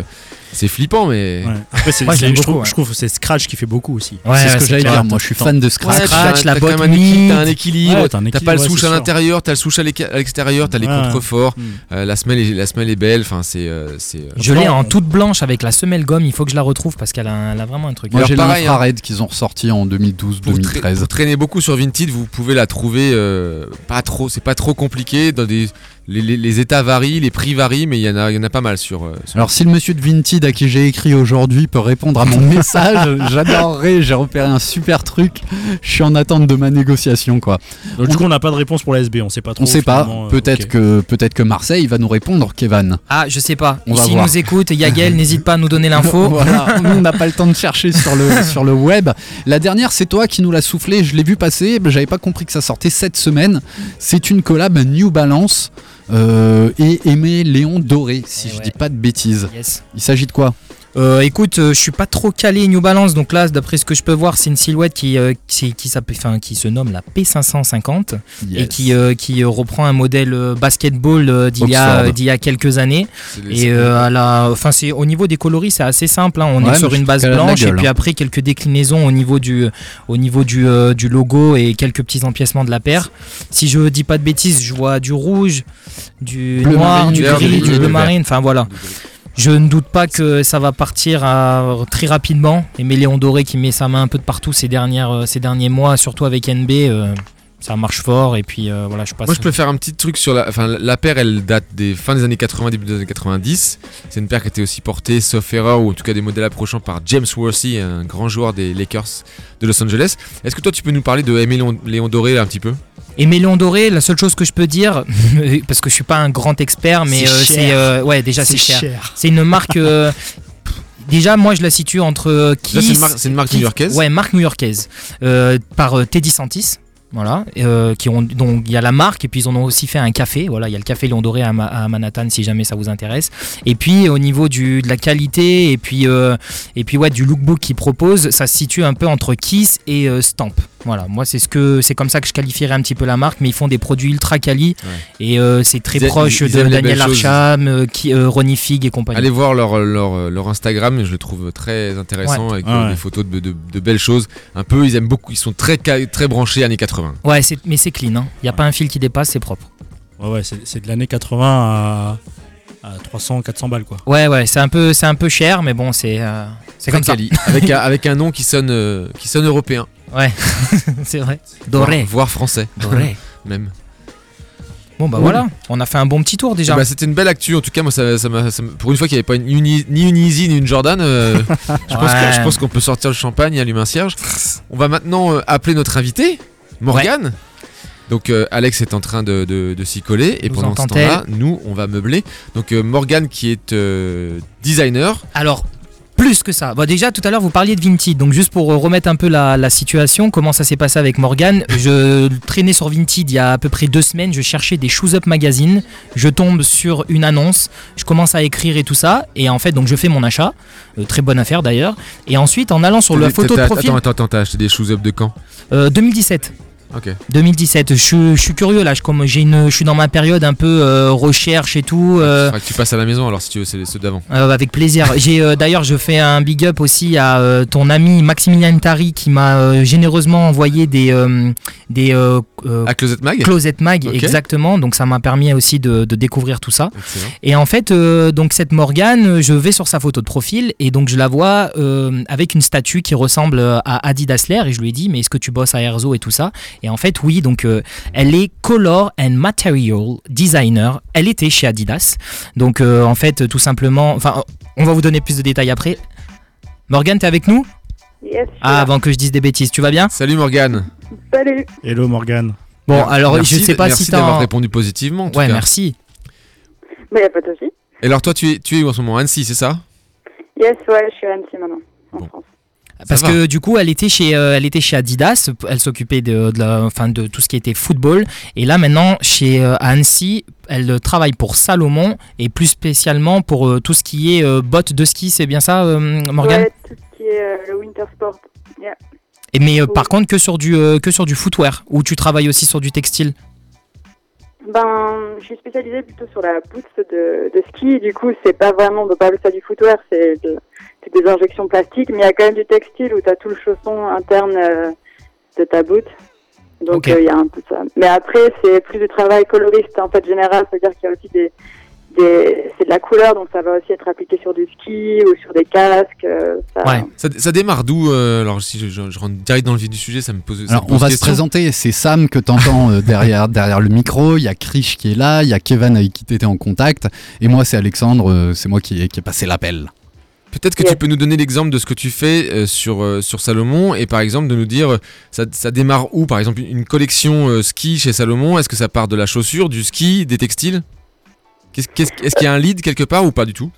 C'est flippant, mais.
Ouais. Après, c'est, je,
beaucoup,
trouve,
ouais.
je trouve que c'est Scratch qui fait beaucoup aussi.
Ouais,
c'est ce que j'allais dire. Moi, je suis fan de Scratch.
Scratch,
t'as-
la
t'as quand même
botte
un équilibre,
mid.
t'as un équilibre,
Ouais, t'as un
t'as
équilibre,
pas le souche à l'intérieur, t'as le souche à l'extérieur, t'as les
Ouais.
contreforts,
Mm.
euh, la, semelle est, la semelle est belle, enfin c'est. euh, c'est euh,
Je l'ai en toute blanche avec la semelle gomme, il faut que je la retrouve parce qu'elle a, un- elle a vraiment un truc.
Moi, j'ai l'infrared qu'ils ont ressorti en
pour, tra-
2012-2013.
pour traîner beaucoup sur Vinted, vous pouvez la trouver pas trop, c'est pas trop compliqué. Dans des, les, les- les états varient, les prix varient, mais il y en a, il y en a pas mal sur. euh, sur-
Alors si le monsieur de Vinted à qui j'ai écrit aujourd'hui peut répondre à mon [LAUGHS] message, j'adorerais, j'ai repéré un super truc. Je suis en attente de ma négociation quoi.
Donc, du coup, on n'a pas de réponse pour la SB, on sait pas trop.
On sait pas,
euh,
peut-être que peut-être que Marseille va nous répondre Kevin.
Ah, je sais pas.
On voir.
nous écoute, Yagel, n'hésite pas à nous donner l'info. [LAUGHS]
Voilà, [LAUGHS] nous, on n'a pas le temps de chercher sur le, sur le web. La dernière, c'est toi qui nous l'as soufflé. Je l'ai vu passer. mais J'avais pas compris que ça sortait cette semaine. C'est une collab New Balance euh, et Aimé Léon Doré, si
Eh
je
ouais.
dis pas de bêtises.
Yes.
Il s'agit de quoi?
Euh, écoute, euh, je suis pas trop calé New Balance, donc là, d'après ce que je peux voir, c'est une silhouette qui, euh, qui, qui, s'appelle- enfin, qui se nomme la P550 et qui, qui reprend un modèle basketball d'il y, y a quelques années. Et à la, c'est au niveau des coloris, c'est assez simple. hein. On
Ouais,
est sur une base blanche et puis
hein.
après quelques déclinaisons au niveau du, au niveau du, du logo et quelques petits empiècements de la paire. Si je dis pas de bêtises, je vois du rouge, du
Bleu
noir,
marine,
du gris,
du bleu,
marine. Enfin voilà. Je ne doute pas que ça va partir à- très rapidement. Et Léon Doré qui met sa main un peu de partout ces, dernières, euh, ces derniers mois, surtout avec NB, euh, ça marche fort. Et puis euh, voilà, je passe.
Moi, je peux faire un petit truc sur la. Enfin, la paire, elle date des fins des années 80, début des années 90. C'est une paire qui était aussi portée, sauf erreur, ou en tout cas des modèles approchants par James Worthy, un grand joueur des Lakers de Los Angeles. Est-ce que toi, tu peux nous parler de Aimé Léon, Léon Doré un petit peu?
Et Léon Doré, la seule chose que je peux dire, [LAUGHS] parce que je suis pas un grand expert, mais
C'est
euh,
cher.
c'est euh, ouais déjà c'est cher. C'est une marque. euh, Déjà, moi, je la situe entre
c'est
Kiss.
une marque, c'est une marque
Kiss-
new-yorkaise.
Ouais, marque new-yorkaise. Euh, par euh, Teddy Santis. Voilà, euh, qui ont donc il y a la marque et puis ils en ont aussi fait un café. Voilà, il y a le café Lion Doré à, Ma- à Manhattan si jamais ça vous intéresse. Et puis au niveau du de la qualité et puis euh, et puis ouais du lookbook qu'ils proposent, ça se situe un peu entre Kiss et euh, Stamp. Voilà, moi c'est ce que c'est comme ça que je qualifierais un petit peu la marque, mais ils font des produits ultra quali et euh, c'est très
Ils
proche
ils- ils
de Daniel. Arsham, euh, qui- euh, Ronnie Fig et compagnie.
Allez voir leur, leur, leur Instagram, je le trouve très intéressant
Ouais.
avec
Ah ouais.
des photos de, de- de belles choses. Un peu, ils aiment beaucoup, ils sont très, très branchés années 80.
Ouais, c'est- mais c'est clean. Il n'y a pas un fil qui dépasse, c'est propre.
Ouais, ouais, c'est c'est de l'année 80 à, à 300, 400 balles quoi.
Ouais, ouais, c'est un peu, c'est un peu cher, mais bon, c'est, euh, c'est comme ça.
avec, un, avec un nom qui sonne, euh, qui sonne européen,
Ouais, [LAUGHS] c'est vrai. Doré,
voire, voire français,
doré. [LAUGHS]
même.
Bon bah voilà, on a fait un bon petit tour déjà.
Bah, C'était une belle actu, en tout cas, moi, ça, ça pour une fois qu'il n'y avait pas une, uni- ni une Easy ni une Jordan, euh, [LAUGHS] je pense que- je pense qu'on peut sortir le champagne et allumer un cierge. On va maintenant euh, appeler notre invité, Morgane. Donc euh, Alex est en train de, de- de s'y coller et
Nous
pendant ce temps-là, nous on va meubler. Donc euh, Morgane qui est euh, designer,
Alors, plus que ça. Bon, déjà, tout à l'heure, vous parliez de Vinted. Donc, juste pour euh, remettre un peu la, la situation, comment ça s'est passé avec Morgan Je traînais sur Vinted il y a à peu près deux semaines. Je cherchais des Shoes Up Magazine. Je tombe sur une annonce. Je commence à écrire et tout ça. Et en fait, donc, je fais mon achat. Euh, très bonne affaire d'ailleurs. Et ensuite, en allant sur la photo de
t'as-
profil.
Attends, attends, attends, t'as acheté des shoes up de quand?
Euh, 2017.
Ok.
2017. Je, suis- je suis curieux là. Je, comme j'ai une, je suis dans ma période un peu euh, recherche et tout. euh,
Faudra que tu passes à la maison alors si tu veux, c'est ceux d'avant.
Euh, avec plaisir. J'ai euh, d'ailleurs je fais un big up aussi à ton ami Maximilien Tari qui m'a généreusement envoyé des des euh, euh,
À Closet Mag
Closet Mag exactement. Donc ça m'a permis aussi de, de découvrir tout ça.
Excellent.
Et en fait euh, donc cette Morgane, je vais sur sa photo de profil et donc je la vois euh, avec une statue qui ressemble à Adi Dassler et je lui ai dit mais est-ce que tu bosses à Erzo et tout ça? Et en fait oui donc euh, elle est color and material designer. Elle était chez Adidas. Donc euh, en fait tout simplement enfin on va vous donner plus de détails après. Morgane, t'es avec nous?
Yes,
Ah avant que je dise des bêtises, tu vas bien?
Salut Morgane.
Salut.
Hello Morgan.
Bon alors
merci
je sais pas
merci
si t'as
répondu positivement. En tout
Ouais,
cas.
merci.
Mais y a pas de souci.
Et alors toi tu es tu es où en ce moment? Annecy, c'est ça?
Yes, ouais, je suis à Annecy maintenant, en
Bon.
France.
Parce
va.
que du coup, elle était chez, euh, elle était chez Adidas, elle s'occupait de, de, la- enfin, de tout ce qui était football. Et là, maintenant, chez euh, à Annecy, elle euh, travaille pour Salomon et plus spécialement pour euh, tout ce qui est euh, bottes de ski, c'est bien ça, euh, Morgane?
Ouais, euh, le winter sport. Yeah.
Et Mais euh,
Oui.
par contre, que sur, du, euh, que sur du footwear, ou tu travailles aussi sur du textile?
Ben, je suis spécialisée plutôt sur la boots de, de ski. Du coup, c'est pas vraiment, on peut pas appeler ça du footwear, c'est de- c'est des injections plastiques, mais il y a quand même du textile où tu as tout le chausson interne euh, de ta boot. Donc, euh, il y a un peu ça. Mais après, c'est plus du travail coloriste en fait général, c'est-à-dire qu'il y a aussi des c'est de la couleur, donc ça va aussi être appliqué sur du ski ou sur des casques. euh, ça-
Ouais.
ça, ça démarre d'où euh, Alors si je, je- je rentre direct dans le vif du sujet, ça me pose. ça
Alors,
me pose
on va se
question.
présenter. C'est Sam que t'entends euh, derrière, [LAUGHS] derrière le micro. Il y a Krish qui est là. Il y a Kevin avec qui t'étais en contact. Et moi, c'est Alexandre. euh, c'est moi qui ai, qui ai passé l'appel.
Peut-être que
Yes.
tu peux nous donner l'exemple de ce que tu fais euh, sur, euh, sur Salomon et par exemple de nous dire ça, ça démarre où? Par exemple une collection euh, ski chez Salomon, est-ce que ça part de la chaussure, du ski, des textiles? Est-ce qu'il y a un lead quelque part ou pas du tout?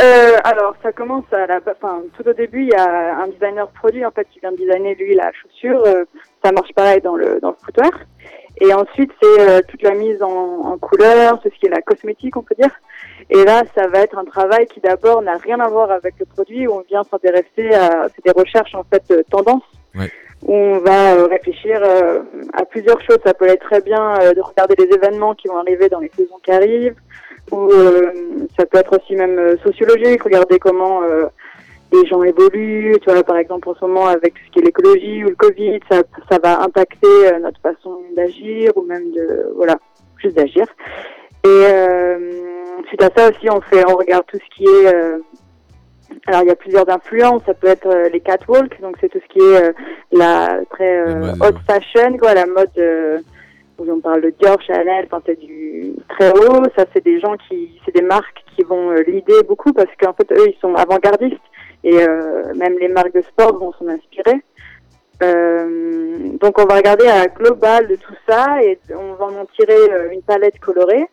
Euh, alors, ça commence à la, enfin, tout au début, il y a un designer produit en fait qui vient de designer lui la chaussure. Euh, ça marche pareil dans le dans le footwear. Et ensuite, c'est euh, toute la mise en, en couleur, tout ce qui est la cosmétique, on peut dire. Et là, ça va être un travail qui d'abord n'a rien à voir avec le produit, où on vient s'intéresser à, c'est des recherches en fait tendances,
Ouais.
Où on va euh, réfléchir euh, à plusieurs choses. Ça peut être très bien euh, de regarder les événements qui vont arriver dans les saisons qui arrivent, ou ça peut être aussi même sociologique, regarder comment les gens évoluent, tu vois, par exemple en ce moment avec ce qui est l'écologie ou le Covid, ça, ça va impacter notre façon d'agir ou même de, voilà, juste d'agir. Et euh, suite à ça aussi, on fait, on regarde tout ce qui est, euh, alors il y a plusieurs influences, ça peut être euh, les catwalks, donc c'est tout ce qui est euh, la très euh, haute fashion, quoi, la mode euh, où on parle de Dior, Chanel, enfin c'est du très haut. Ça c'est des gens qui, c'est des marques qui vont euh, l'idée beaucoup parce qu'en fait eux ils sont avant-gardistes. Et euh, même les marques de sport vont s'en inspirer. Euh, donc on va regarder à la globale de tout ça et on va en tirer une palette colorée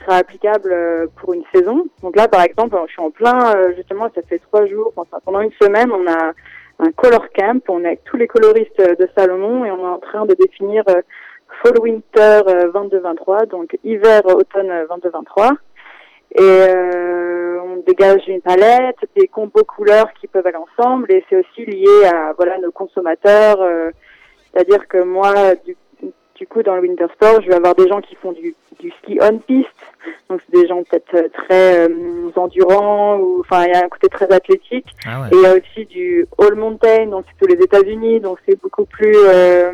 sera applicable euh, pour une saison. Donc là, par exemple, je suis en plein, euh, justement, ça fait trois jours, enfin, pendant une semaine, on a un color camp, on est avec tous les coloristes euh, de Salomon et on est en train de définir Fall Winter euh, 22-23, donc hiver automne euh, 22-23. Et euh, on dégage une palette, des combos couleurs qui peuvent aller ensemble et c'est aussi lié à voilà nos consommateurs. euh, C'est-à-dire que moi, du, du coup, dans le winter sport, je vais avoir des gens qui font du, du ski on piste, donc c'est des gens peut-être euh, très euh, endurants ou enfin il y a un côté très athlétique.
Ah ouais.
Et il y a aussi du all mountain, donc c'est plutôt les États-Unis, donc c'est beaucoup plus euh,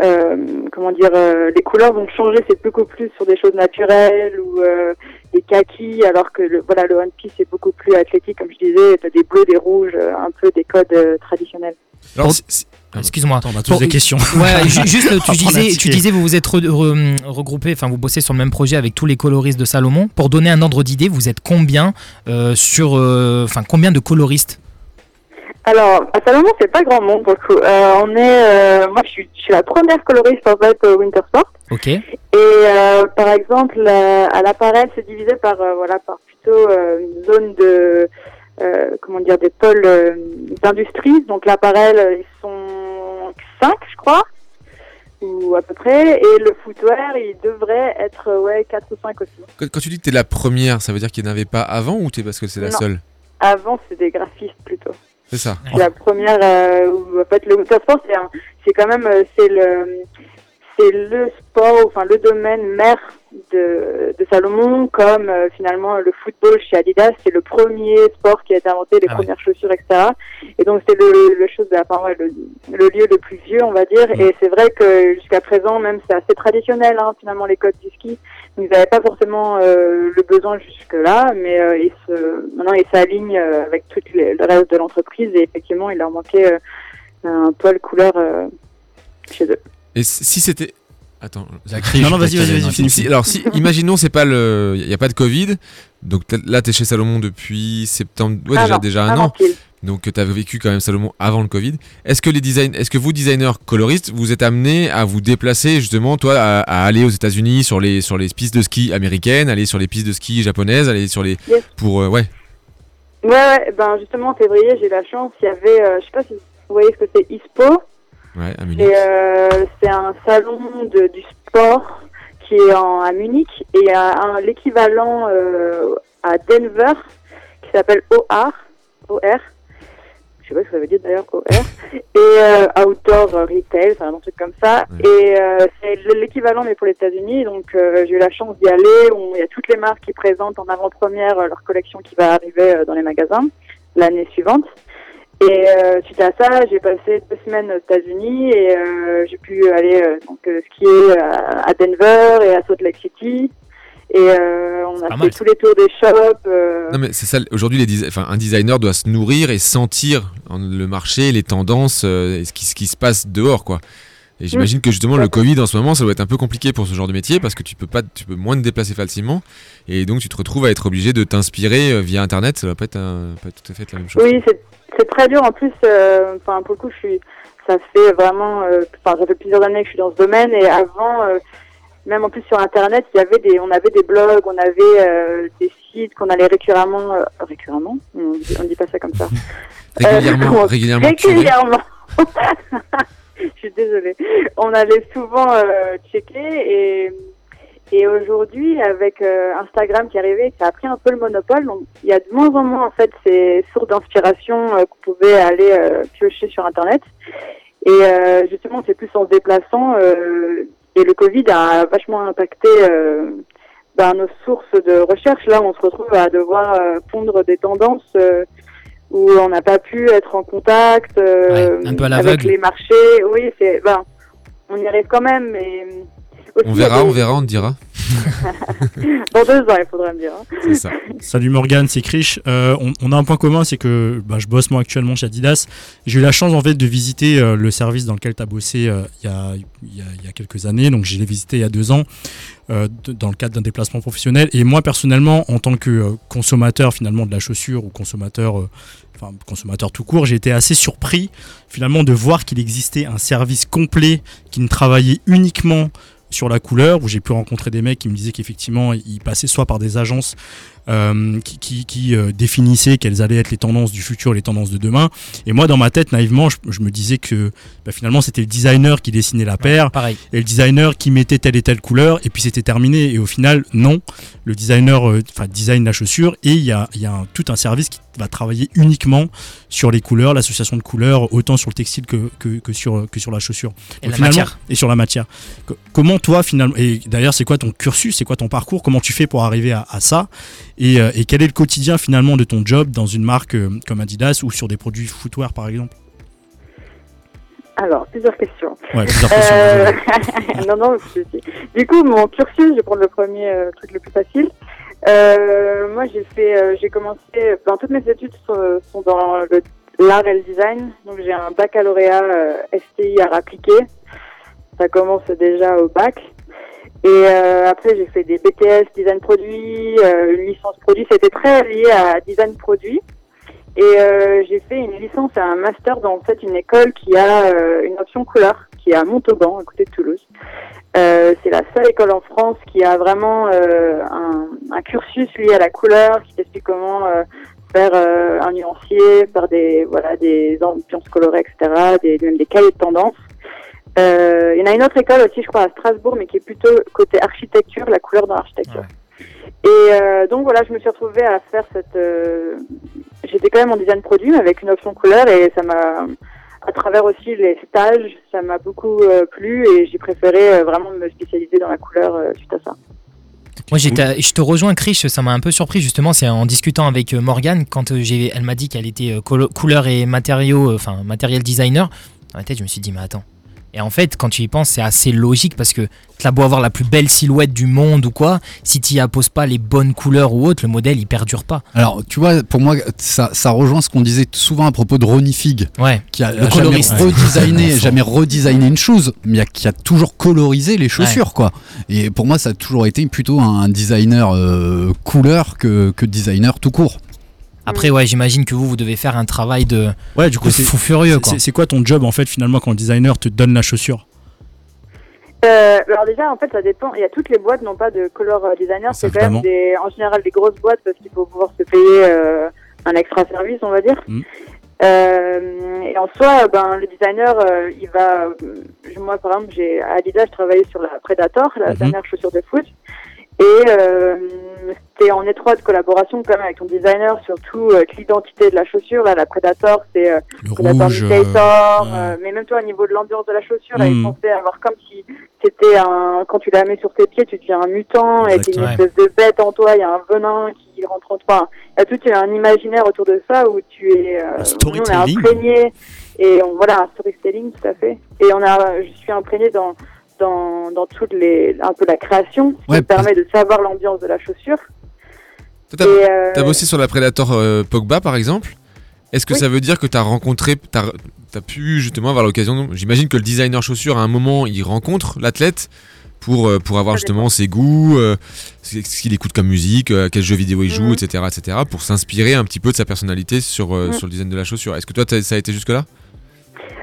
euh, comment dire, les couleurs vont changer, c'est beaucoup plus sur des choses naturelles ou des kakis, alors que le, voilà le one piece est beaucoup plus athlétique, comme je disais, t'as des bleus, des rouges, un peu des codes traditionnels.
Si-
Excuse-moi.
on a tous
Pour-
des questions.
Ouais, ju- [LAUGHS] juste, tu disais, tu disais, vous vous êtes re- re- regroupés, enfin, vous bossez sur le même projet avec tous les coloristes de Salomon. Pour donner un ordre d'idée, vous êtes combien euh, sur, euh, enfin, combien de coloristes?
Alors, à Salomon, c'est pas grand monde pour le coup. Euh, on est, euh, moi, je suis, je suis la première coloriste en fait au Winter Sport.
Ok.
Et euh, par exemple, euh, à l'appareil, c'est divisé par euh, voilà par plutôt euh, une zone de euh, comment dire des pôles euh, d'industrie. Donc l'appareil, euh, ils sont cinq, je crois, ou à peu près. Et le footwear, il devrait être euh, ouais quatre ou cinq aussi.
quand, quand tu dis que t'es la première, ça veut dire qu'il n'y en avait pas avant ou t'es parce que c'est la
Non.
seule?
Avant, c'est des graphistes plutôt.
C'est ça.
C'est la première euh, où en fait le winter sport c'est quand même c'est le c'est le sport enfin le domaine mère de, de Salomon comme euh, finalement le football chez Adidas c'est le premier sport qui a été inventé les
Ah
premières chaussures etc et donc c'est le, le chose enfin, ouais, le, le lieu le plus vieux on va dire.
Mm.
et c'est vrai que jusqu'à présent même c'est assez traditionnel hein, finalement les codes du ski. Ils n'avaient pas forcément euh, le besoin jusque là mais euh, ils se maintenant ils s'alignent avec tout le reste de l'entreprise. Et effectivement il leur manquait un poil couleur chez eux
Et si c'était. Attends,
Zachary,
Non, non,
je
vas-y, vas-y, vas-y, finis.
Si- alors, si, imaginons, c'est pas le, il y a pas de Covid. Donc là, t'es chez Salomon depuis septembre, ouais,
Ah
déjà,
non,
déjà un
non,
an.
pile.
Donc tu avais vécu quand même Salomon avant le Covid. Est-ce que les design, est-ce que vous designers coloristes, vous êtes amenés à vous déplacer justement, toi, à, à aller aux États-Unis sur les sur les pistes de ski américaines, aller sur les pistes de ski japonaises, aller sur les
Yes.
pour euh, ouais.
Ouais, ouais, ben justement en février j'ai eu la chance, il y avait, euh, je sais pas si vous voyez ce que c'est ISPO,
Ouais, à Munich.
et euh, c'est un salon de, du sport qui est en, à Munich et il y a l'équivalent euh, à Denver qui s'appelle OR, OR, je sais pas ce que ça veut dire d'ailleurs OR, et euh, Outdoor Retail, enfin un truc comme ça,
Ouais.
et euh, c'est l'équivalent mais pour les États-Unis, donc euh, j'ai eu la chance d'y aller, il y a toutes les marques qui présentent en avant-première leur collection qui va arriver dans les magasins l'année suivante. Et euh, suite à ça, j'ai passé deux semaines aux États-Unis et euh, j'ai pu aller euh, donc euh, skier à, à Denver et à Salt Lake City. Et euh, on a fait
mal,
tous les tours des shops. euh,
Non mais c'est ça. Aujourd'hui, les desi- enfin, un designer doit se nourrir et sentir en- le marché, les tendances, euh, et ce qui ce qui se passe dehors, quoi. Et j'imagine que justement le Covid en ce moment, ça doit être un peu compliqué pour ce genre de métier parce que tu peux pas, tu peux moins te déplacer facilement, et donc tu te retrouves à être obligé de t'inspirer euh, via Internet. Ça va pas être, un- pas tout à fait la même chose.
Oui, c'est très dur. En plus, euh, enfin pour le coup, je suis, ça fait vraiment, euh, enfin ça fait plusieurs années que je suis dans ce domaine et avant, euh, même en plus sur Internet, il y avait des, on avait des blogs, on avait euh, des sites qu'on allait récurremment, euh, on dit, on dit pas ça comme ça. [LAUGHS]
Régulièrement,
Euh,
régulièrement. [LAUGHS]
régulièrement. [LAUGHS] je suis désolée. On allait souvent checker et et aujourd'hui avec euh, Instagram qui est arrivé, ça a pris un peu le monopole. Donc il y a de moins en moins en fait ces sources d'inspiration euh, qu'on pouvait aller euh, piocher sur Internet. Et euh, justement, c'est plus en se déplaçant. euh, et le Covid a vachement impacté euh, ben, nos sources de recherche. Là, on se retrouve à devoir euh, pondre des tendances euh, où on n'a pas pu être en contact euh,
Ouais, un peu à
avec les marchés. Oui, c'est ben, on y arrive quand même, mais
On verra, on verra, on te dira. [LAUGHS]
Dans deux ans, il faudra me dire. hein.
C'est ça.
Salut Morgan, c'est Krish. Euh, on, on a un point commun, c'est que bah, je bosse moi actuellement chez Adidas. J'ai eu la chance en fait de visiter euh, le service dans lequel tu as bossé euh, il y, a, il y a- il y a quelques années. Donc je l'ai visité il y a deux ans euh, de- dans le cadre d'un déplacement professionnel. Et moi personnellement, en tant que euh, consommateur finalement de la chaussure ou consommateur, euh, enfin consommateur tout court, j'ai été assez surpris finalement de voir qu'il existait un service complet qui ne travaillait uniquement sur la couleur, où j'ai pu rencontrer des mecs qui me disaient qu'effectivement, ils passaient soit par des agences euh, qui, qui, qui, euh, définissaient quelles allaient être les tendances du futur, les tendances de demain. Et moi, dans ma tête, naïvement, je, je me disais que bah, finalement, c'était le designer qui dessinait la paire
Pareil.
et le designer qui mettait telle et telle couleur, et puis c'était terminé. Et au final, non. Le designer euh, enfin, design la chaussure, et il y a, il y a un- tout un service qui va travailler uniquement sur les couleurs, l'association de couleurs, autant sur le textile que, que, que sur, que sur la chaussure.
Et
Donc
la
finalement-
matière.
Et sur la matière. Co- comment toi, finalement, et d'ailleurs, c'est quoi ton cursus, c'est quoi ton parcours, comment tu fais pour arriver à, à ça, et, euh, et quel est le quotidien finalement de ton job dans une marque euh, comme Adidas ou sur des produits footwear par exemple?
Alors, plusieurs questions.
Ouais, plusieurs questions,
Euh, [LAUGHS] non, non, souci. Du coup, mon cursus, je vais prendre le premier euh, truc le plus facile. Euh, moi, j'ai fait, euh, j'ai commencé, ben, toutes mes études sont, sont dans l'art et le design. Donc, j'ai un baccalauréat euh, STI art appliqué. Ça commence déjà au bac. Et euh, après, j'ai fait des BTS design produit, euh, une licence produit. C'était très lié à design produit. Et euh, j'ai fait une licence et un master dans en fait une école qui a euh, une option couleur, qui est à Montauban, à côté de Toulouse. Euh, c'est la seule école en France qui a vraiment euh, un, un cursus lié à la couleur, qui t'explique comment euh, faire un nuancier, faire des voilà des ambiances colorées, etc., des, même des cahiers de tendance. Il y en a une autre école aussi, je crois, à Strasbourg, mais qui est plutôt côté architecture, la couleur dans l'architecture. Et donc voilà, je me suis retrouvée à faire cette. J'étais quand même en design produit, mais avec une option couleur, et ça m'a, à travers aussi les stages, ça m'a beaucoup euh, plu, et j'ai préféré euh, vraiment me spécialiser dans la couleur euh, suite à ça.
Moi, j'étais, je te rejoins, Chris. Ça m'a un peu surpris justement. C'est en discutant avec Morgane quand j'ai, elle m'a dit qu'elle était couleur et matériaux, enfin matériel designer. Dans ma tête, je me suis dit, mais attends. Et en fait, quand tu y penses, c'est assez logique parce que t'as beau avoir la plus belle silhouette du monde ou quoi, si tu apposes pas les bonnes couleurs ou autres, le modèle il perdure pas.
Alors, tu vois, pour moi, ça, ça rejoint ce qu'on disait souvent à propos de Ronnie Fig,
Ouais.
qui a
Le
jamais
coloriste.
redesigné, jamais redesigné une chose, mais qui a- qui a toujours colorisé les chaussures, quoi. Et pour moi, ça a toujours été plutôt un designer euh, couleur que, que designer tout court.
Après, ouais, j'imagine que vous, vous devez faire un travail de,
Ouais, du coup,
de
c'est
fou furieux,
c'est-
quoi.
c'est- c'est quoi ton job en fait finalement quand le designer te donne la chaussure?
Euh, alors déjà, en fait, ça dépend. Il y a toutes les boîtes n'ont pas de color euh, designer. C'est quand même des, en général des grosses boîtes parce qu'il faut pouvoir se payer euh, un extra service, on va dire.
Mm.
Euh, et en soi, ben le designer, euh, il va. moi, par exemple, j'ai à Adidas, je travaillais sur la Predator, la
Mhm.
dernière chaussure de foot. Et euh, c'était en étroite collaboration quand même avec ton designer, surtout euh, l'identité de la chaussure. Là, la Predator, c'est euh,
Le
Predator
rouge.
Mutator, mais même toi au niveau de l'ambiance de la chaussure, là, il pensait avoir comme si c'était un quand tu la mets sur tes pieds, tu deviens un mutant et qu'il y a une espèce de bête en toi, il y a un venin qui rentre en toi. Il y a tout un imaginaire autour de ça où tu es, euh, on est imprégné et on voilà un storytelling tout à fait. Et on a, je suis imprégné dans dans dans toutes les un peu la création, ce qui
Ouais,
permet de savoir l'ambiance de la chaussure.
T'as-
euh,
bossé sur la Predator euh, Pogba par exemple Est-ce que
Oui.
ça veut dire que t'as rencontré, t'as as pu justement avoir l'occasion J'imagine que le designer chaussure à un moment il rencontre l'athlète pour, euh, pour avoir justement ses goûts, euh, ce qu'il écoute comme musique, quel jeu vidéo il joue, etc., etc. pour s'inspirer un petit peu de sa personnalité sur,
Mhm.
sur le design de la chaussure. Est-ce que toi ça a été jusque là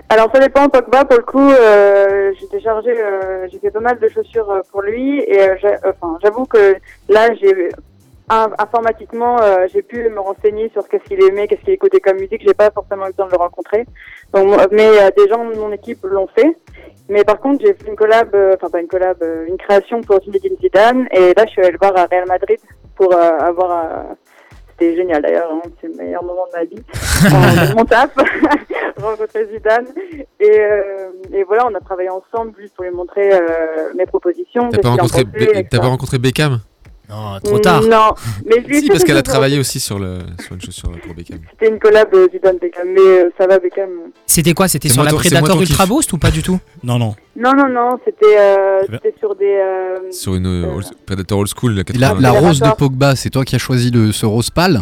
Alors ça dépend, Pogba pour le coup, euh, j'étais chargée, euh, j'ai fait pas mal de chaussures euh, pour lui et euh, j'ai- enfin, j'avoue que là j'ai in- informatiquement euh, j'ai pu me renseigner sur qu'est-ce qu'il aimait, qu'est-ce qu'il écoutait comme musique, j'ai pas forcément eu temps de le rencontrer. Donc, mais euh, des gens de mon équipe l'ont fait. Mais par contre j'ai fait une collab, euh, enfin pas une collab, euh, une création pour Zinedine Zidane et là je suis allée le voir à Real Madrid pour euh, avoir euh, c'était génial d'ailleurs, hein, c'est le meilleur moment de ma vie. Euh, mon [LAUGHS] taf, [LAUGHS] rencontrer Zidane. Et, euh, et voilà, on a travaillé ensemble juste pour lui montrer euh, mes propositions.
T'as pas,
en
rencontré
etc.
t'as pas rencontré Beckham?
Non, trop tard.
Non, mais je [LAUGHS]
Si, parce qu'elle a travaillé aussi sur, le, sur une chaussure pour Beckham.
C'était une collab euh, Zidane Beckham, mais euh, ça va Beckham.
C'était quoi C'était sur la
ton-
Predator Ultra
kiff.
Boost ou pas du tout?
Non, non.
Non, non, non, c'était euh,
Eh ben.
c'était sur des. euh,
Sur une euh, old- Predator Old School, la
la,
80.
la
Ah,
rose de. Pogba, c'est toi qui as choisi le, ce rose pâle?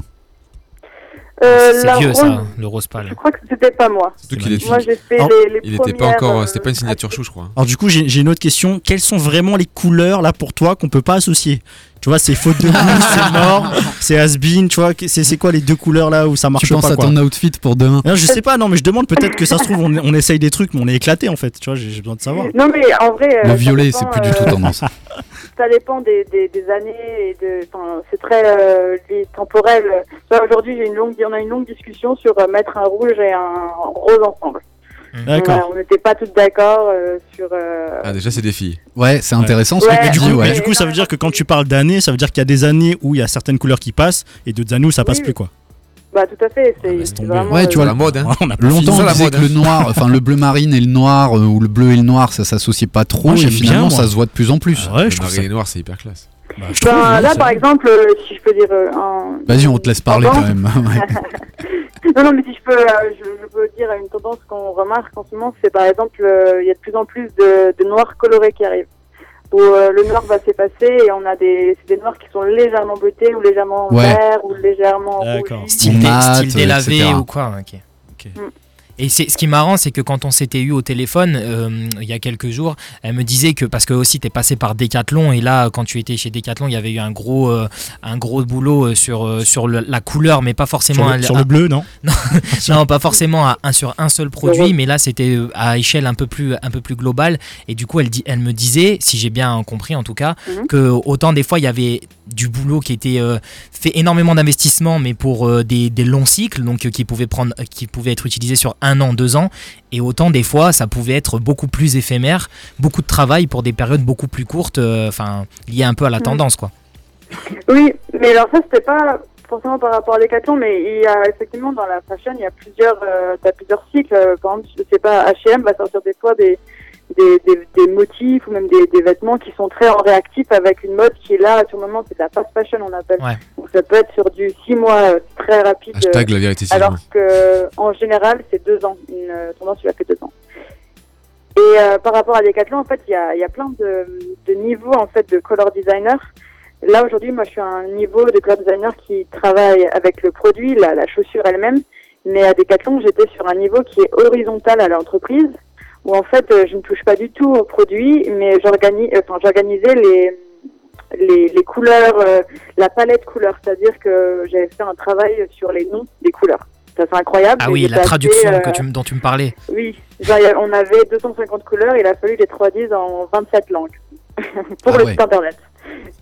Euh,
C'est vieux
rose,
ça, le rose
Je
pâle.
crois que c'était pas moi.
Surtout qu'il est-
Moi, j'ai fait
Alors,
les, les
il était pas encore,
euh,
c'était pas une signature chou, je crois.
Alors du coup, j'ai j'ai une autre question. Quelles sont vraiment les couleurs là pour toi qu'on peut pas associer? Tu vois, c'est faute de [LAUGHS] goût, c'est mort, c'est has-been, tu vois. C'est c'est quoi les deux couleurs là où ça marche
Tu penses
pas
à
quoi
ton outfit pour demain
Non, je sais pas, non, mais je demande peut-être que ça se trouve, on, on essaye des trucs, mais on est éclaté en fait, tu vois, j'ai besoin de savoir.
Non, mais en vrai.
Le violet, c'est plus du tout
euh,
tendance. [LAUGHS]
ça dépend des, des, des années et de c'est très euh, temporel Là, aujourd'hui j'ai une longue on a une longue discussion sur euh, mettre un rouge et un rose ensemble
D'accord.
Voilà, on n'était pas toutes d'accord euh, sur euh,
Ah, déjà, c'est des filles.
Ouais, c'est intéressant ce
Ouais.
que
Mais
tu
du
dis,
coup,
ouais.
mais du coup, ça veut dire que quand tu parles d'années, ça veut dire qu'il y a des années où il y a certaines couleurs qui passent et d'autres années où ça passe
Oui,
plus quoi.
bah tout à fait c'est vraiment
Ouais, tu
euh,
vois,
la mode, hein.
On a pas
Longtemps, on disait
mode,
que le noir, enfin le bleu marine et le noir, euh, ou le bleu et le noir, ça s'associait pas trop,
Moi,
et finalement
bien,
ça se voit de plus en plus.
Ouais, je
le
trouve
marine
ça.
et noir, c'est hyper classe.
Bah, je
ben,
trouve, hein,
là par exemple si je peux dire
Vas-y, on te laisse parler quand même. [LAUGHS] [LAUGHS]
Non non mais si je peux euh, je, je peux dire une tendance qu'on remarque en ce moment c'est par exemple euh, il y a de plus en plus de, de noirs colorés qui arrivent où euh, le noir va s'effacer et on a des c'est des noirs qui sont légèrement bleutés ou légèrement
Ouais.
verts ou légèrement
D'accord.
rougis.
Style, dé- style délavé
etc.
ou quoi. ok.
Ok.
Mm.
Et c'est ce qui est marrant, c'est que quand on s'était eu au téléphone euh, il y a quelques jours, elle me disait que parce que aussi t'es passé par Decathlon et là quand tu étais chez Decathlon, il y avait eu un gros euh, un gros boulot euh, sur sur le- la couleur, mais pas forcément
Sur
un-
le, sur le bleu, non [LAUGHS] [LAUGHS]
non, pas forcément à un, sur un seul produit, mais là c'était à échelle un peu plus un peu plus globale. Et du coup, elle dit, elle me disait, si j'ai bien compris en tout cas,
Mhm.
que autant des fois il y avait du boulot qui était euh, fait énormément d'investissement, mais pour euh, des, des longs cycles, donc euh, qui pouvaient prendre, qui pouvaient être utilisés sur un an, deux ans, et autant des fois ça pouvait être beaucoup plus éphémère, beaucoup de travail pour des périodes beaucoup plus courtes, enfin liées un peu à la
Mhm.
tendance quoi.
Oui, mais alors ça c'était pas forcément par rapport à Decathlon, mais il y a effectivement dans la fashion il y a plusieurs, t'as plusieurs cycles. Par exemple, je sais pas, H&M va sortir des fois des des, des, des motifs ou même des, des vêtements qui sont très en réactif avec une mode qui est là sur le moment, c'est la fast fashion on appelle.
Ouais.
Donc ça peut être sur du six mois euh, très rapide. euh,
Hashtag la vérité,
alors que en général c'est deux ans. Une euh, tendance tu l'as fait deux ans. Et euh, par rapport à Decathlon, en fait, il y a, y a plein de, de niveaux en fait de color designer. Là aujourd'hui, moi, je suis à un niveau de color designer qui travaille avec le produit, la, la chaussure elle-même. Mais à Decathlon, j'étais sur un niveau qui est horizontal à l'entreprise, où en fait, euh, je ne touche pas du tout au produit, mais j'organise, euh, enfin, j'organisais les les, les couleurs, euh, la palette couleurs, c'est-à-dire que j'avais fait un travail sur les noms des couleurs. Ça c'est incroyable.
Ah oui, la
passé,
traduction
euh,
que tu, me- dont tu me parlais.
oui, genre, on avait 250 couleurs, il a fallu les traduire en 27 langues [LAUGHS] pour
Ah
le
ouais.
site internet.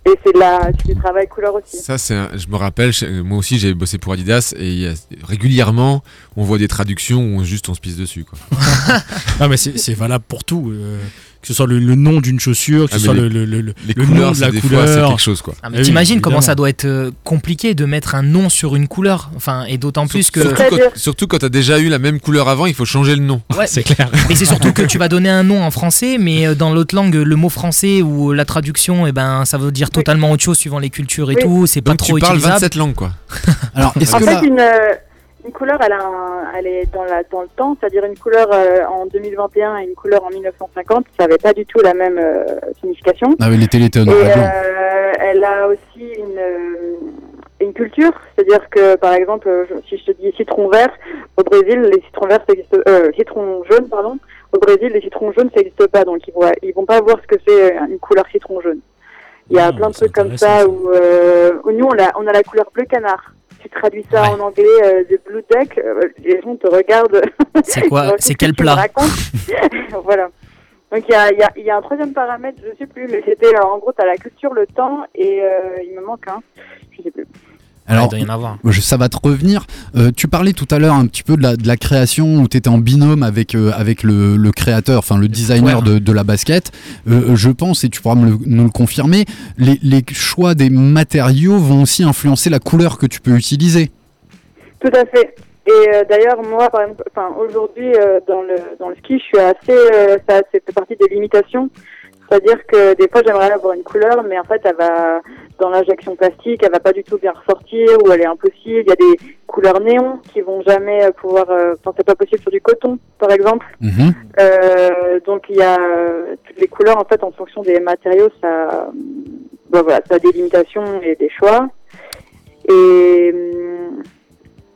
Et c'est de la, c'est du travail couleur aussi.
Ça, c'est un- je me rappelle, je- moi aussi j'ai bossé pour Adidas et il y a- régulièrement on voit des traductions où on- juste on se pisse dessus. Quoi. [LAUGHS] [LAUGHS]
Non, mais c'est c'est valable pour tout. euh, que ce soit le, le nom d'une chaussure, que
Ah,
ce soit
les-
le, le, le,
Les
le nom
couleurs,
de la
fois, c'est
couleur.
quelque chose. Quoi.
Ah, mais
Ah oui,
T'imagines comment ça doit être euh, compliqué de mettre un nom sur une couleur, enfin et d'autant plus que.
Surtout quand, surtout quand t'as déjà eu la même couleur avant, il faut changer le nom.
Ouais, [LAUGHS]
C'est clair.
mais c'est surtout que tu vas donner un nom en français, mais euh, dans l'autre langue, le mot français ou la traduction, et ben ça veut dire totalement autre chose suivant les cultures et
Oui.
tout. C'est pas
Donc
trop
tu parles
utilisable.
27 langues quoi.
Alors, est-ce
En
que
fait,
là,
une, euh, une couleur, elle, a un- elle est dans, la, dans le temps, c'est-à-dire une couleur euh, en 2021 et une couleur en 1950, ça n'avait pas du tout la même euh, signification.
ah oui, les blanc.
euh, elle a aussi une, euh, une culture, c'est-à-dire que par exemple, euh, si je te dis citron vert, au Brésil, les citrons verts, euh, citron jaune, pardon, au Brésil, les citrons jaunes, ça n'existe pas, donc ils, voient, ils vont pas voir ce que c'est une couleur citron jaune. Il y a
Ah,
plein de trucs comme ça
ça.
où, euh, où nous, on a, on a la couleur bleu canard. Tu traduis ça
Ouais.
en anglais, euh, de blue deck, euh, les gens te regardent. [LAUGHS]
C'est quoi C'est quel plat [LAUGHS]
Voilà. Donc il y a, y, a, y a un troisième paramètre, je sais plus, mais c'était euh, en gros, tu as la culture, le temps, et euh, il me manque un, je sais plus.
Alors,
il doit y en avoir.
je- ça va te revenir. Euh, tu parlais tout à l'heure un petit peu de la, de la création où tu étais en binôme avec, euh, avec le, le créateur, enfin le designer de, de la basket. Euh, je pense, et tu pourras me le- nous le confirmer, les, les choix des matériaux vont aussi influencer la couleur que tu peux utiliser.
Tout à fait. Et euh, d'ailleurs, moi, par exemple, enfin, aujourd'hui, euh, dans le dans le ski, je suis assez, euh, ça, fait partie des limitations. C'est-à-dire que des fois, j'aimerais avoir une couleur, mais en fait, elle va dans l'injection plastique, elle va pas du tout bien ressortir, ou elle est impossible. Il y a des couleurs néons qui vont jamais euh, pouvoir. euh, Enfin, c'est pas possible sur du coton, par exemple.
Mhm.
Euh, donc il y a euh, toutes les couleurs en fait en fonction des matériaux, ça, bah voilà, ça a des limitations et des choix. Et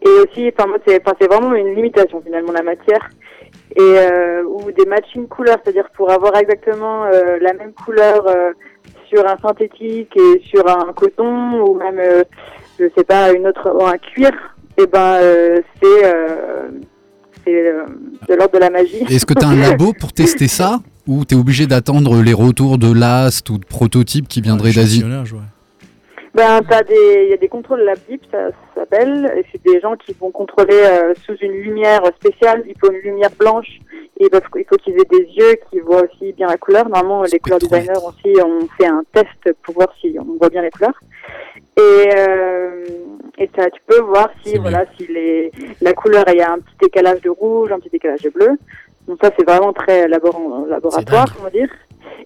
et aussi, enfin moi c'est, c'est vraiment une limitation finalement la matière et euh, ou des matching couleurs, c'est-à-dire pour avoir exactement la même couleur sur un synthétique et sur un coton ou même, euh, je sais pas, une autre, ou un cuir, et ben euh, c'est euh, c'est euh, de l'ordre de la magie.
Est-ce que tu as un labo pour tester ça ou tu es obligé d'attendre les retours de l'ast ou de prototypes qui viendraient d'Asie?
Ouais.
Ben, t'as des, il y a des contrôles lab deep, ça, ça s'appelle, et c'est des gens qui vont contrôler euh, sous une lumière spéciale. Il faut une lumière blanche, et il faut, il faut qu'ils aient des yeux qui voient aussi bien la couleur. Normalement, les couleurs designers aussi, on fait un test pour voir si on voit bien les couleurs. Et, euh, et ça, tu peux voir si, voilà, si les, la couleur, il y a un petit décalage de rouge, un petit décalage de bleu. Donc ça, c'est vraiment très labor- laboratoire, va dire.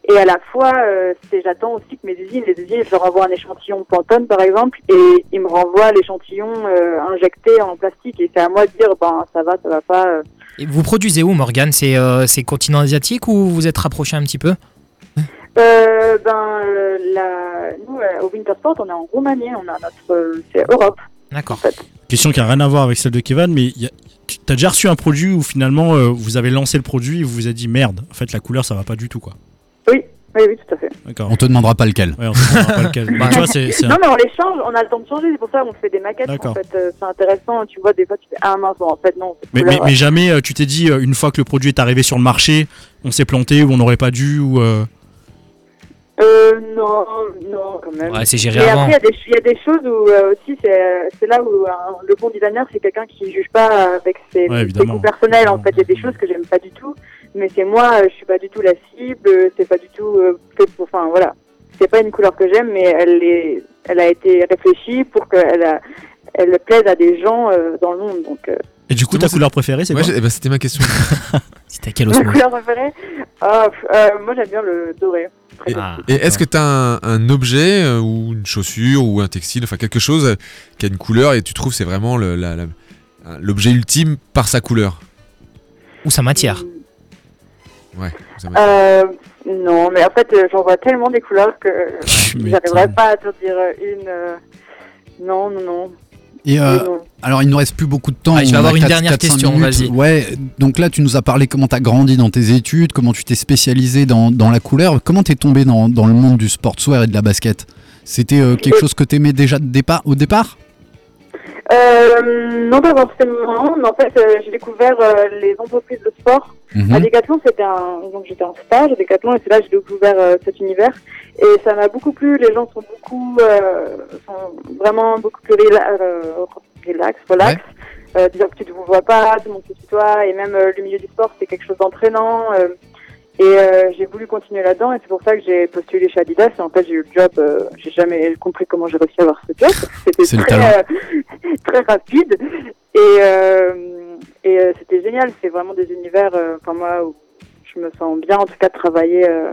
Et à la fois, euh, j'attends aussi que mes usines, les usines, je leur envoie un échantillon Pantone par exemple, et ils me renvoient l'échantillon euh, injecté en plastique, et c'est à moi de dire, ben ça va, ça va pas. euh.
Et vous produisez où, Morgane? C'est euh, c'est continent asiatique ou vous êtes rapproché un petit peu?
Euh, ben la, nous euh, au Wintersport, on est en Roumanie, on a notre, euh, c'est Europe.
D'accord.
Question qui n'a rien à voir avec celle de Kevin, mais il y a- tu as déjà reçu un produit où finalement euh, vous avez lancé le produit et vous vous êtes dit merde, en fait la couleur ça va pas du tout quoi?
Oui, oui, oui, tout à fait.
D'accord.
On te demandera pas lequel.
Ouais, on se demandera pas lequel. Mais [LAUGHS] tu vois, c'est- c'est un-
Non, mais on les change, on a le temps de changer, c'est pour ça qu'on fait des maquettes. En fait, euh, c'est intéressant. Tu vois, des fois, tu fais ah mince, bon, en fait non. cette
Mais, mais,
couleur,
mais jamais euh, tu t'es dit euh, une fois que le produit est arrivé sur le marché, on s'est planté ou on n'aurait pas dû ou. euh,
Euh, non, non, quand même.
Ouais, c'est géré
Mais
avant.
après, il y a des- il y, a des choses où euh, aussi, c'est c'est là où un- le bon designer, c'est quelqu'un qui juge pas avec ses,
Ouais,
ses
évidemment.
goûts personnels. En fait, il y a des choses que j'aime pas du tout, mais c'est moi, euh, je suis pas du tout la cible, euh, c'est pas du tout euh, fait pour. Enfin, voilà. C'est pas une couleur que j'aime, mais elle, est, elle a été réfléchie pour qu'elle a- elle plaise à des gens euh, dans le monde. Donc, euh,
Et du coup, ta couleur préférée, c'est
Ouais,
quoi
eh ben, C'était ma question. [LAUGHS]
C'était quel
ma couleur préférée Ah, euh, Moi, j'aime bien le doré.
Et, et est-ce que tu as un, un objet euh, ou une chaussure ou un textile, enfin quelque chose euh, qui a une couleur et tu trouves c'est vraiment l'objet ultime par sa couleur?
Ou sa matière
Ouais. ça m'a-
Euh, non, mais en fait, euh, j'en vois tellement des couleurs que [LAUGHS] j'arriverai pas à te dire euh, une. Non, non, non.
Et euh, alors, il nous reste plus beaucoup de temps.
Ah, je vais avoir une dernière question, vas-y.
Ouais, donc là, tu nous as parlé comment tu as grandi dans tes études, comment tu t'es spécialisé dans, dans la couleur. Comment t'es tombé dans, dans le monde du sportswear et de la basket? C'était euh, quelque chose que t'aimais déjà de départ, au départ?
Euh, non, pas forcément. Mais en fait, euh, j'ai découvert euh, les entreprises de sport.
Mhm.
À Decathlon, c'était un, donc j'étais en stage à Decathlon et c'est là que j'ai découvert euh, cet univers. Et ça m'a beaucoup plu. Les gens sont beaucoup, euh, sont vraiment beaucoup plus rela- relax, relax. Euh, disons que tu ne vous vois pas, tout le monde se tutoie, et même euh, le milieu du sport, c'est quelque chose d'entraînant. Et euh, j'ai voulu continuer là-dedans, et c'est pour ça que j'ai postulé chez Adidas. Et en fait, j'ai eu le job. euh, j'ai jamais compris comment j'ai réussi à avoir ce job. [LAUGHS] C'était très, euh, [LAUGHS] très rapide, et, euh, et euh, c'était génial. C'est vraiment des univers, euh, enfin moi, où je me sens bien, en tout cas, de travailler euh,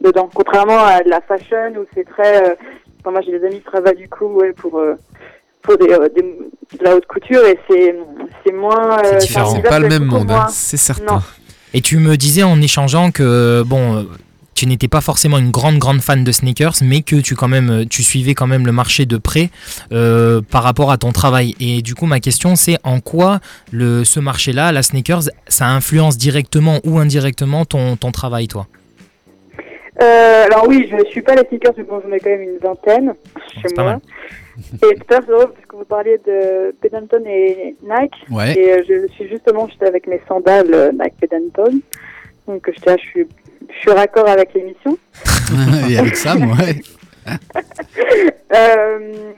dedans. Contrairement à de la fashion, où c'est très. euh, enfin, moi, j'ai des amis qui travaillent du coup, ouais, pour. euh, pour des, euh, des- de la haute couture et c'est c'est moins euh,
C'est différent. pas le même monde, hein,
c'est certain.
Non.
Et tu me disais en échangeant que bon, euh, tu n'étais pas forcément une grande grande fan de sneakers, mais que tu quand euh, tu suivais quand même le marché de près euh, par rapport à ton travail. Et du coup, ma question c'est en quoi ce marché-là, la sneakers, ça influence directement ou indirectement ton travail, toi?
Euh, alors oui, je suis pas les sneakers, mais bon, j'en ai quand même une vingtaine chez
pas
moi.
mal. [LAUGHS]
Et tout à l'heure, c'est drôle parce que vous parliez de Pedanton et Nike.
Ouais.
Et euh, je suis justement, j'étais avec mes sandales euh, Nike Pedanton. Donc je suis, je suis raccord avec l'émission. [LAUGHS]
Et avec ça, ouais. [LAUGHS]
Euh,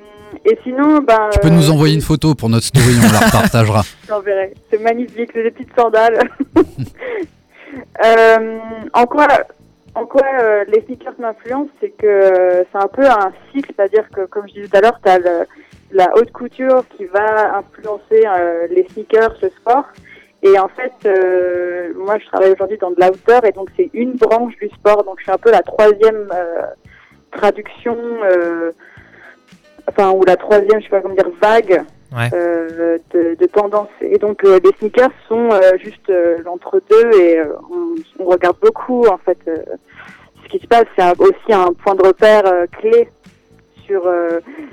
et sinon, ben.
Tu peux nous envoyer une photo pour notre story, on la repartagera.
J'enverrai. C'est magnifique, c'est des petites sandales. Euh, en quoi, en quoi euh, les sneakers m'influencent, c'est que euh, c'est un peu un cycle, c'est-à-dire que, comme je disais tout à l'heure, tu as la haute couture qui va influencer euh, les sneakers, le sport. Et en fait, euh, moi, je travaille aujourd'hui dans de l'outer, et donc c'est une branche du sport. Donc je suis un peu la troisième euh, traduction, euh, enfin, ou la troisième, je sais pas comment dire, vague
Ouais.
euh, de, de tendance. Et donc euh, les sneakers sont euh, juste l'entre-deux et on, on regarde beaucoup en fait ce qui se passe. C'est aussi un point de repère clé sur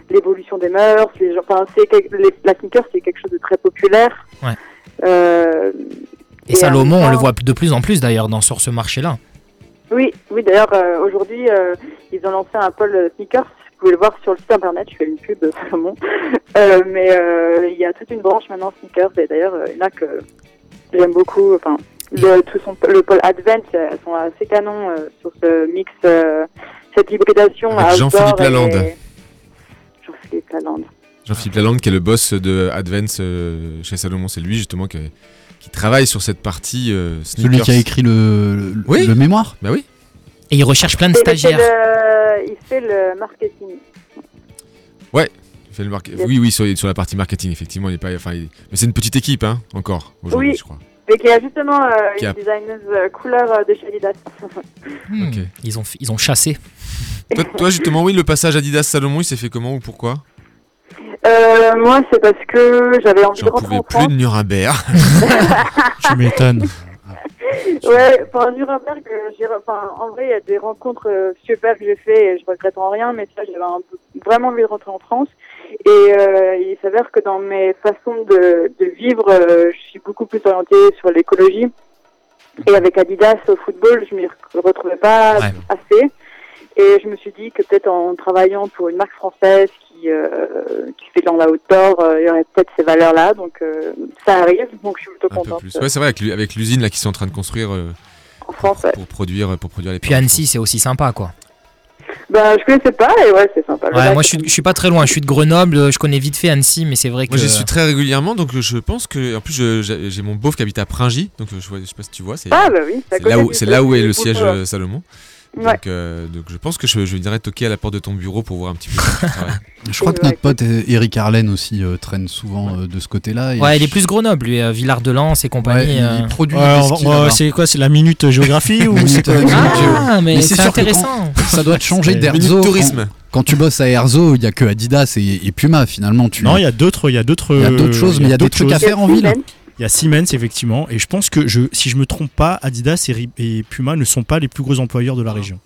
l'évolution des mœurs. Les enfin, les- la sneaker c'est quelque chose de très populaire.
Ouais.
Euh,
Et, Salomon, on le voit de plus en plus d'ailleurs dans sur ce marché-là.
Oui, oui. D'ailleurs, euh, aujourd'hui, euh, ils ont lancé un pôle sneakers. Vous pouvez le voir sur le site internet. Je fais une pub, [LAUGHS] Salomon. Euh, mais euh, il y a toute une branche maintenant sneakers. Et d'ailleurs, euh, il y en a que j'aime beaucoup. Enfin, le, tout son, le pôle Advent, euh, elles sont assez canons euh, sur ce mix, euh, cette hybridation. Outdoor
Jean-Philippe
et-
Lalande.
Jean-Philippe Lalande.
Jean-Philippe Lalande, qui est le boss de Advance euh, chez Salomon, c'est lui justement qui, qui travaille sur cette partie euh,
Celui qui a écrit le, le,
Oui.
le mémoire
Bah oui.
Et il recherche plein de stagiaires.
Le- Il fait le marketing.
Il fait le marque- Oui, oui, sur, sur la partie marketing, effectivement, il est pas. Enfin, il- mais c'est une petite équipe, hein, encore aujourd'hui,
Oui.
je crois.
Et qui a justement euh,
Qui
une
a-
designeuse euh, couleur euh, de chez Adidas.
Hmm, ils, ont, ils ont chassé.
Toi, toi, justement, oui, le passage Adidas Salomon, il s'est fait comment ou pourquoi?
Euh, moi, c'est parce que j'avais envie de
J'en
rentrer
pouvais
en
plus
France.
de Nuremberg. [LAUGHS]
Tu m'étonnes. [LAUGHS]
Ouais, pour Nuremberg, euh, enfin, en vrai, il y a des rencontres euh, super que j'ai fait et je regrette en rien, mais ça, j'avais vraiment envie de rentrer en France. Et euh, il s'avère que dans mes façons de, de vivre, euh, je suis beaucoup plus orientée sur l'écologie. Et avec Adidas au football, je m'y retrouvais pas
Ouais.
assez. Et je me suis dit que peut-être en travaillant pour une marque française qui, euh, qui fait de la outdoor, euh, il y aurait peut-être ces valeurs-là. Donc ça arrive, donc je suis plutôt contente.
plus. Ouais, c'est vrai, avec, l'u- avec l'usine là qui sont en train de construire euh,
En France, ouais.
pour produire, pour produire les.
Puis Annecy, c'est aussi sympa, quoi.
Bah, je connaissais pas et ouais, c'est sympa.
Ouais, moi, je suis, je suis pas très loin. Je suis de Grenoble. Je connais vite fait Annecy, mais c'est vrai que.
Moi, j'y suis très régulièrement, donc je pense que. En plus, je- j'ai mon beauf qui habite à Pringy, donc euh, je, vois, je sais pas si tu vois. C'est
Ah, bah oui, c'est
là où, c'est là où est le siège euh, Salomon.
Ouais.
Donc, euh, donc je pense que je, je viendrai toquer à la porte de ton bureau pour voir un petit peu. comment tu travailles.
Je crois que
Ouais,
notre pote euh, Eric Arlen aussi euh, traîne souvent euh, de ce côté-là.
Ouais, il est plus Grenoble, lui. euh, Villard de Lans et
Ouais,
compagnie.
il,
euh.
il produit
Ouais, c'est quoi C'est la minute géographie [LAUGHS] ou
Minute, euh,
Ah, mais,
Mais
c'est intéressant.
Ça doit te changer d'Erzo. Quand,
tourisme.
quand tu bosses à Erzo, il y a que Adidas et, et Puma finalement. Tu...
Non, il y a d'autres, il y a d'autres.
Il y a d'autres choses, mais il y a des
d'autres
trucs à faire en ville.
Il y a Siemens effectivement, et je pense que je, si je me trompe pas, Adidas et, Puma ne sont pas les plus gros employeurs de la région.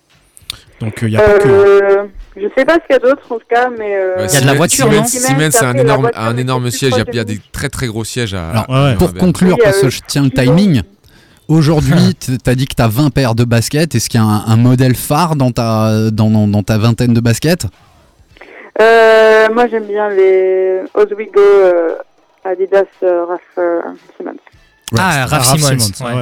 Donc euh, il y a pas que.
Euh, je sais pas ce qu'il y a d'autre en tout cas, mais. euh,
Ouais,
Il y a de la
Siemens-
voiture,
Siemens, Siemens, c'est un énorme,
voiture
un énorme siège. Il y a- des très très gros sièges à.
Alors,
Ouais, ouais.
Pour conclure, parce que je tiens le timing, aujourd'hui, [LAUGHS] t- t'as dit que t'as 20 paires de baskets. Est-ce qu'il y a un, un modèle phare dans ta, dans, dans- dans ta vingtaine de baskets?
Euh, moi j'aime bien les Oswego euh, Adidas euh, Raf euh, Simmons.
Ah, Raph
Raph
ouais.
ouais,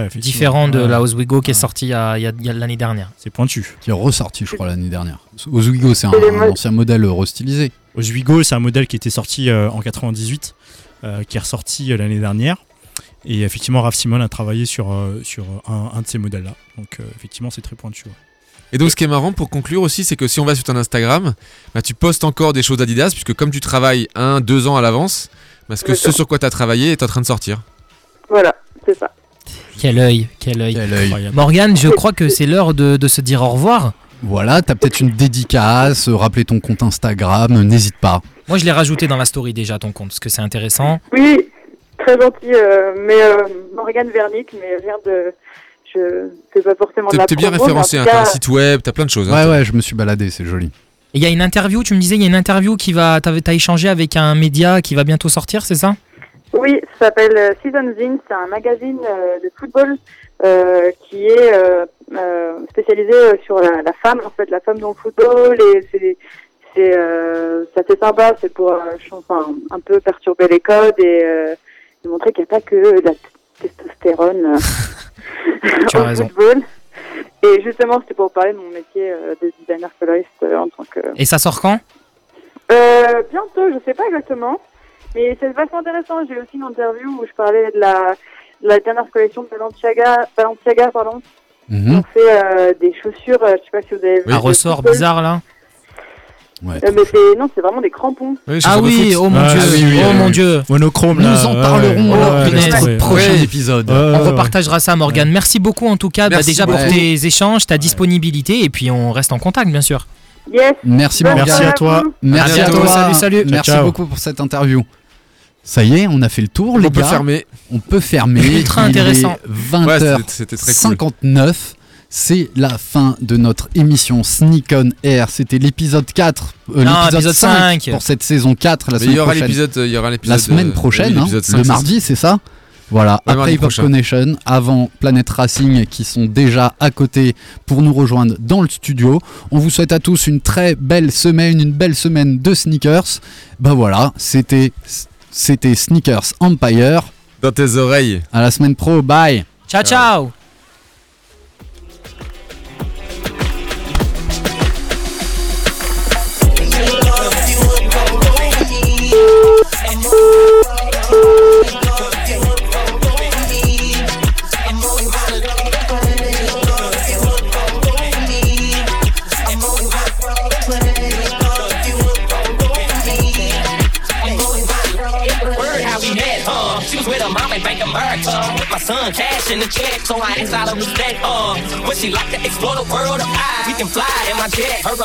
effectivement.
Différent de la Oswego qui est sortie il y a, il y a- il y a l'année dernière.
C'est pointu.
Qui est ressorti, je crois, l'année dernière. Oswego, c'est un, un ancien modèle restylisé.
Oswego, c'est un modèle qui était sorti euh, en 98, euh, qui est ressorti euh, l'année dernière. Et effectivement, Raph Simon a travaillé sur, euh, sur un, un de ces modèles-là. Donc euh, effectivement, c'est très pointu. ouais.
Et donc, ce qui est marrant pour conclure aussi, c'est que si on va sur ton Instagram, bah, tu postes encore des choses Adidas, puisque comme tu travailles un, deux ans à l'avance, parce que ce sur quoi tu as travaillé est en train de sortir.
Voilà, c'est ça.
Quel œil, quel œil.
Quel œil.
Incroyable.
Morgane, je crois que c'est l'heure de, de se dire au revoir.
Voilà, t'as peut-être une dédicace, euh, rappeler ton compte Instagram, euh, n'hésite pas.
Moi, je l'ai rajouté dans la story déjà, ton compte, parce que c'est intéressant.
Oui, très gentil, euh, mais euh, Morgane Vernick, mais rien de. Je fais pas forcément de
T'es
la
t'es bien
promo, mais en
référencé,
tout
hein, t'as un
cas,
site web, t'as plein de choses. hein.
Ouais, ouais, je me suis baladé, c'est joli.
Il y a une interview, tu me disais, il y a une interview qui va. T'as as échangé avec un média qui va bientôt sortir, c'est ça?
Oui, ça s'appelle euh, Season Zine, c'est un magazine euh, de football euh, qui est euh, spécialisé sur la, la femme, en fait, la femme dans le football, et c'est c'est assez sympa, c'est pour enfin, un peu perturber les codes et, montrer qu'il n'y a pas que de la testostérone [LAUGHS]
Tu as [LAUGHS]
au
raison.
football. Et justement, c'était pour parler de mon métier euh, de designer coloriste euh, en tant que
Et ça sort quand?
Euh, bientôt, je sais pas exactement. Mais c'est vachement intéressant. J'ai aussi une interview où je parlais de la, de la dernière collection de Balenciaga, Balenciaga pardon.
Mhm.
On fait euh, des chaussures, je sais pas si vous avez vu.
Un ressort bizarre là
Ouais,
Euh, mais c'est, non, c'est vraiment des crampons.
Oui,
Ah oui, oh mon
Ah
dieu,
oui, oui,
oh
oui,
mon dieu.
Monochrome
Nous
là.
en
ouais,
parlerons
ouais,
lors prochain
Ouais.
épisode.
Ouais,
On repartagera ça, Morgane. Merci beaucoup en tout cas, bah, déjà pour tes échanges, ta disponibilité, et puis on reste en contact, bien sûr.
Yes.
Merci
Bonne
Morgane.
Merci à toi.
Merci
À
à toi.
Salut, salut.
Merci
Ciao.
beaucoup pour cette interview. Ça y est, on a fait le tour, les
On peut
gars.
fermer.
On peut fermer.
Ultra intéressant.
20h59. C'est la fin de notre émission Sneak on Air. C'était l'épisode 4, euh,
Non,
l'épisode
épisode
5
5.
pour cette saison 4 la
Mais il
semaine
y aura
prochaine.
l'épisode, il y aura
La
l'épisode.
semaine
euh,
prochaine,
oui,
hein, le
5,
mardi, c'est ça Voilà,
Ouais,
après Hip Hop. Connection, avant Planète Racing qui sont déjà à côté pour nous rejoindre dans le studio. On vous souhaite à tous une très belle semaine, une belle semaine de sneakers. Bah voilà, c'était c'était Sneakers Empire.
Dans tes oreilles.
À la semaine pro, bye.
Ciao, ciao.
Bank of America. With my son, cash in the check, so I asked out of respect, uh. Would she like to explore the world of I? We can fly in my jet. Her